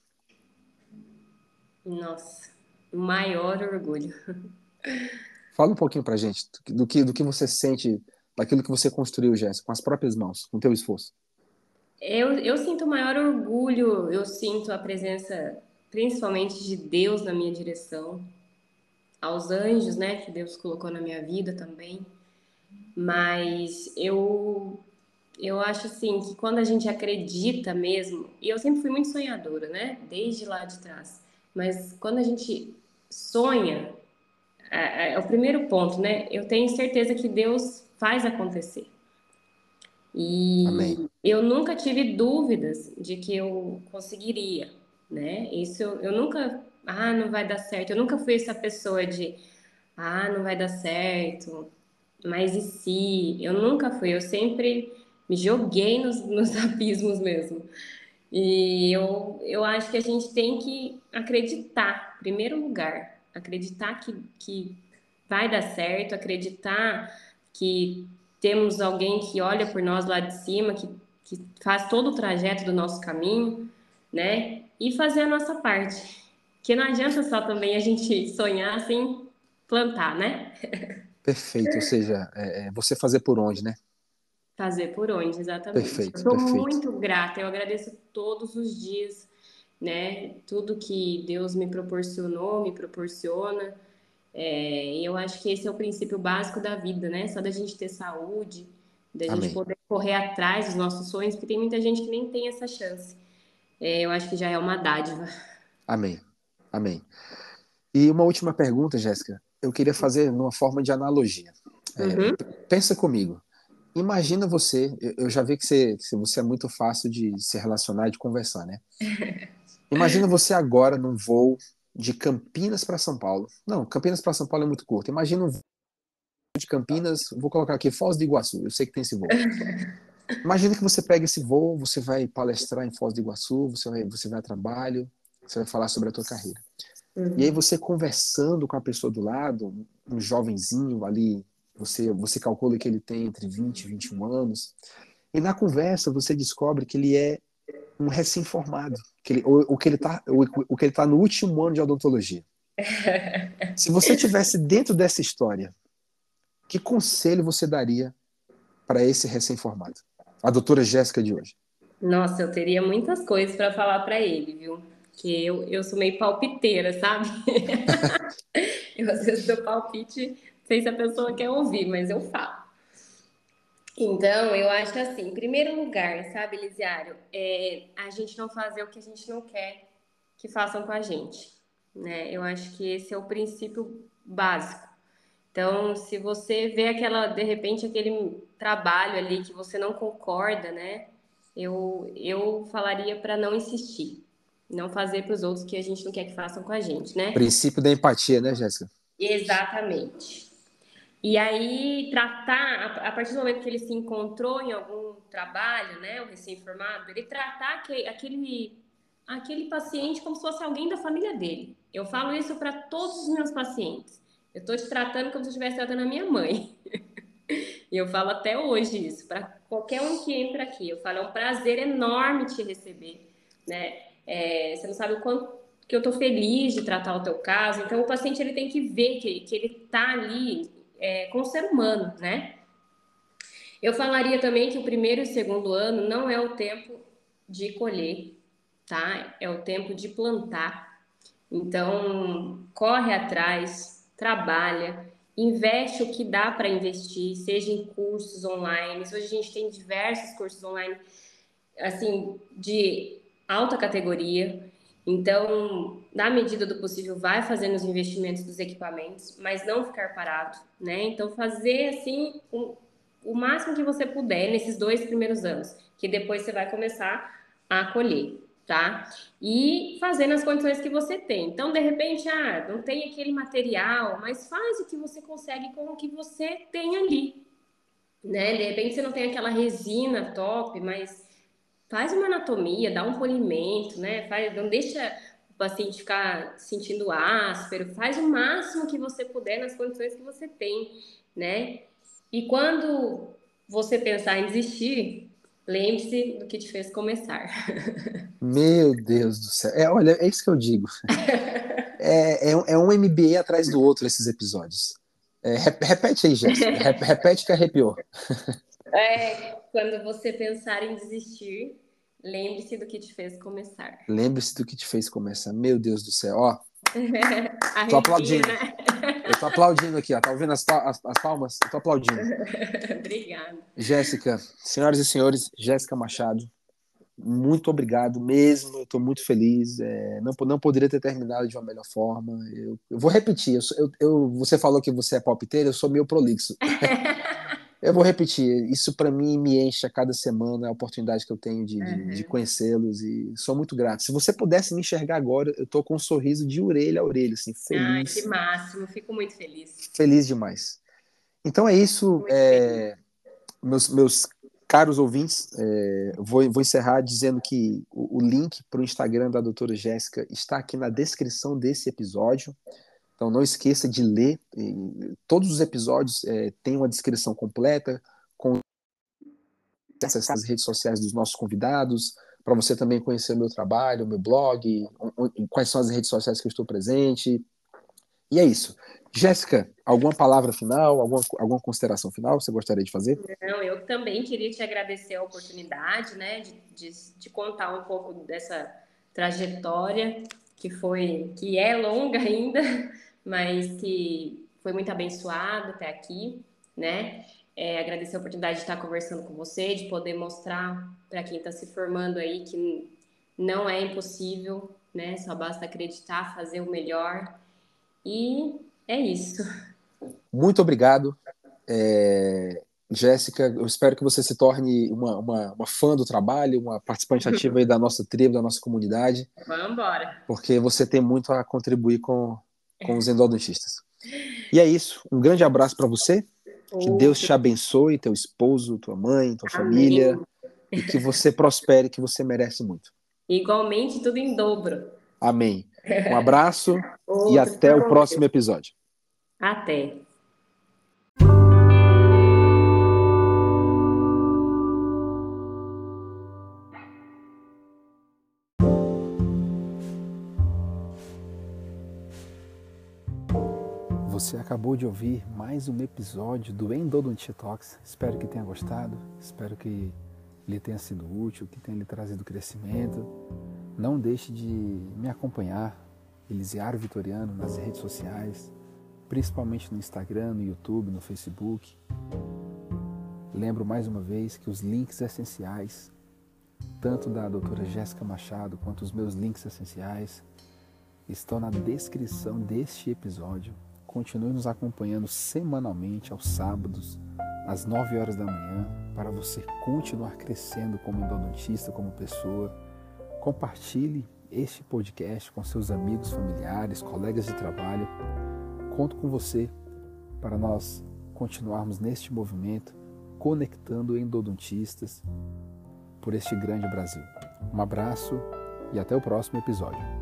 Nossa, maior orgulho. Fala um pouquinho pra gente do que, do que você sente, daquilo que você construiu, Jéssica, com as próprias mãos, com o teu esforço. Eu, eu sinto maior orgulho, eu sinto a presença, principalmente de Deus na minha direção, aos anjos, né, que Deus colocou na minha vida também. Mas eu eu acho assim que quando a gente acredita mesmo, e eu sempre fui muito sonhadora, né, desde lá de trás. Mas quando a gente sonha, é, é o primeiro ponto, né? Eu tenho certeza que Deus faz acontecer. E Amém. eu nunca tive dúvidas de que eu conseguiria, né? Isso eu, eu nunca, ah, não vai dar certo. Eu nunca fui essa pessoa de, ah, não vai dar certo, mas e se? Eu nunca fui, eu sempre me joguei nos, nos abismos mesmo. E eu, eu acho que a gente tem que acreditar, em primeiro lugar, acreditar que, que vai dar certo, acreditar que temos alguém que olha por nós lá de cima, que, que faz todo o trajeto do nosso caminho, né? E fazer a nossa parte. Que não adianta só também a gente sonhar sem plantar, né? Perfeito, ou seja, é, é você fazer por onde, né? Fazer por onde, exatamente. Perfeito, Estou muito grata, eu agradeço todos os dias, né? Tudo que Deus me proporcionou, me proporciona. É, eu acho que esse é o princípio básico da vida, né? Só da gente ter saúde, da Amém. gente poder correr atrás dos nossos sonhos, porque tem muita gente que nem tem essa chance. É, eu acho que já é uma dádiva. Amém. Amém. E uma última pergunta, Jéssica. Eu queria fazer numa forma de analogia. É, uhum. Pensa comigo. Imagina você, eu já vi que você, que você é muito fácil de se relacionar e de conversar, né? Imagina você agora num voo de Campinas para São Paulo. Não, Campinas para São Paulo é muito curto. Imagina um de Campinas, vou colocar aqui Foz do Iguaçu. Eu sei que tem esse voo. Imagina que você pega esse voo, você vai palestrar em Foz do Iguaçu, você vai, você vai a trabalho, você vai falar sobre a tua carreira. Uhum. E aí você conversando com a pessoa do lado, um jovenzinho ali, você, você calcula que ele tem entre 20 e 21 anos, e na conversa você descobre que ele é um recém-formado, que ele, que ele está o, o, que ele tá no último ano de odontologia. Se você tivesse dentro dessa história, que conselho você daria para esse recém-formado? A doutora Jéssica de hoje. Nossa, eu teria muitas coisas para falar para ele, viu? Que eu, eu sou meio palpiteira, sabe? eu às vezes dou palpite, não sei se a pessoa quer ouvir, mas eu falo. Então, eu acho assim, em primeiro lugar, sabe, Elisiário, é a gente não fazer o que a gente não quer que façam com a gente, né? Eu acho que esse é o princípio básico. Então, se você vê aquela, de repente, aquele trabalho ali que você não concorda, né? Eu, eu falaria para não insistir, não fazer para os outros que a gente não quer que façam com a gente, né? Princípio da empatia, né, Jéssica? Exatamente. E aí, tratar, a partir do momento que ele se encontrou em algum trabalho, né, o recém-formado, ele tratar aquele, aquele paciente como se fosse alguém da família dele. Eu falo isso para todos os meus pacientes. Eu estou te tratando como se eu estivesse tratando a minha mãe. e eu falo até hoje isso, para qualquer um que entra aqui. Eu falo, é um prazer enorme te receber, né? É, você não sabe o quanto que eu estou feliz de tratar o teu caso. Então, o paciente ele tem que ver que, que ele está ali é, com o ser humano, né? Eu falaria também que o primeiro e o segundo ano não é o tempo de colher, tá? É o tempo de plantar. Então, corre atrás, trabalha, investe o que dá para investir, seja em cursos online. Hoje a gente tem diversos cursos online, assim, de alta categoria. Então, na medida do possível, vai fazendo os investimentos dos equipamentos, mas não ficar parado, né? Então, fazer assim o, máximo que você puder nesses dois primeiros anos, que depois você vai começar a acolher, tá? E fazer nas condições que você tem. Então, de repente, ah, não tem aquele material, mas faz o que você consegue com o que você tem ali, né? De repente você não tem aquela resina top, mas faz uma anatomia, dá um polimento, né? Faz, não deixa o paciente ficar sentindo áspero, faz o máximo que você puder nas condições que você tem, né? E quando você pensar em desistir, lembre-se do que te fez começar. Meu Deus do céu. É, olha, é isso que eu digo. É, é, é um MBA atrás do outro esses episódios. É, repete aí, Jéssica. repete que arrepiou. É, quando você pensar em desistir, lembre-se do que te fez começar. Lembre-se do que te fez começar. Meu Deus do céu. Ó, tô aplaudindo. Né? Eu tô aplaudindo aqui, ó. Tá ouvindo as, as, as palmas? Eu tô aplaudindo. Obrigada. Jéssica, senhoras e senhores, Jéssica Machado, muito obrigado mesmo. Eu tô muito feliz. É, não, não poderia ter terminado de uma melhor forma. Eu, eu vou repetir. Eu, eu, você falou que você é palpiteiro, eu sou meio prolixo. Eu vou repetir, isso para mim me enche a cada semana a oportunidade que eu tenho de, uhum. de, de conhecê-los e sou muito grato. Se você pudesse me enxergar agora, eu tô com um sorriso de orelha a orelha, assim, feliz. Ai, que máximo, fico muito feliz. Feliz demais. Então é isso, é, meus, meus caros ouvintes, é, vou, vou encerrar dizendo que o, o link para o Instagram da doutora Jéssica está aqui na descrição desse episódio. Então não esqueça de ler. Todos os episódios é, têm uma descrição completa com essas redes sociais dos nossos convidados, para você também conhecer o meu trabalho, o meu blog, quais são as redes sociais que eu estou presente. E é isso. Jéssica, alguma palavra final, alguma, alguma consideração final você gostaria de fazer? Não, eu também queria te agradecer a oportunidade, né, de, de, de contar um pouco dessa trajetória que foi, que é longa ainda, mas que foi muito abençoado até aqui, né? É, agradecer a oportunidade de estar conversando com você, de poder mostrar para quem está se formando aí que não é impossível, né? Só basta acreditar, fazer o melhor. E é isso. Muito obrigado. É... Jéssica, eu espero que você se torne uma, uma, uma, fã do trabalho, uma participante ativa aí da nossa tribo, da nossa comunidade. Vamos embora. Porque você tem muito a contribuir com, com os endodontistas. E é isso. Um grande abraço para você. Que Deus te abençoe, teu esposo, tua mãe, tua Amém. família. E que você prospere, que você merece muito. Igualmente, tudo em dobro. Amém. Um abraço e até o próximo episódio. Até. Você acabou de ouvir mais um episódio do Endodontia Talks. Espero que tenha gostado, espero que lhe tenha sido útil, que tenha lhe trazido crescimento. Não deixe de me acompanhar, Elisiário Vitoriano, nas redes sociais, principalmente no Instagram, no YouTube, no Facebook. Lembro mais uma vez que os links essenciais, tanto da doutora Jéssica Machado quanto os meus links essenciais, estão na descrição deste episódio continue nos acompanhando semanalmente aos sábados, às 9 horas da manhã, para você continuar crescendo como endodontista, como pessoa. Compartilhe este podcast com seus amigos, familiares, colegas de trabalho. Conto com você para nós continuarmos neste movimento, conectando endodontistas por este grande Brasil. Um abraço e até o próximo episódio.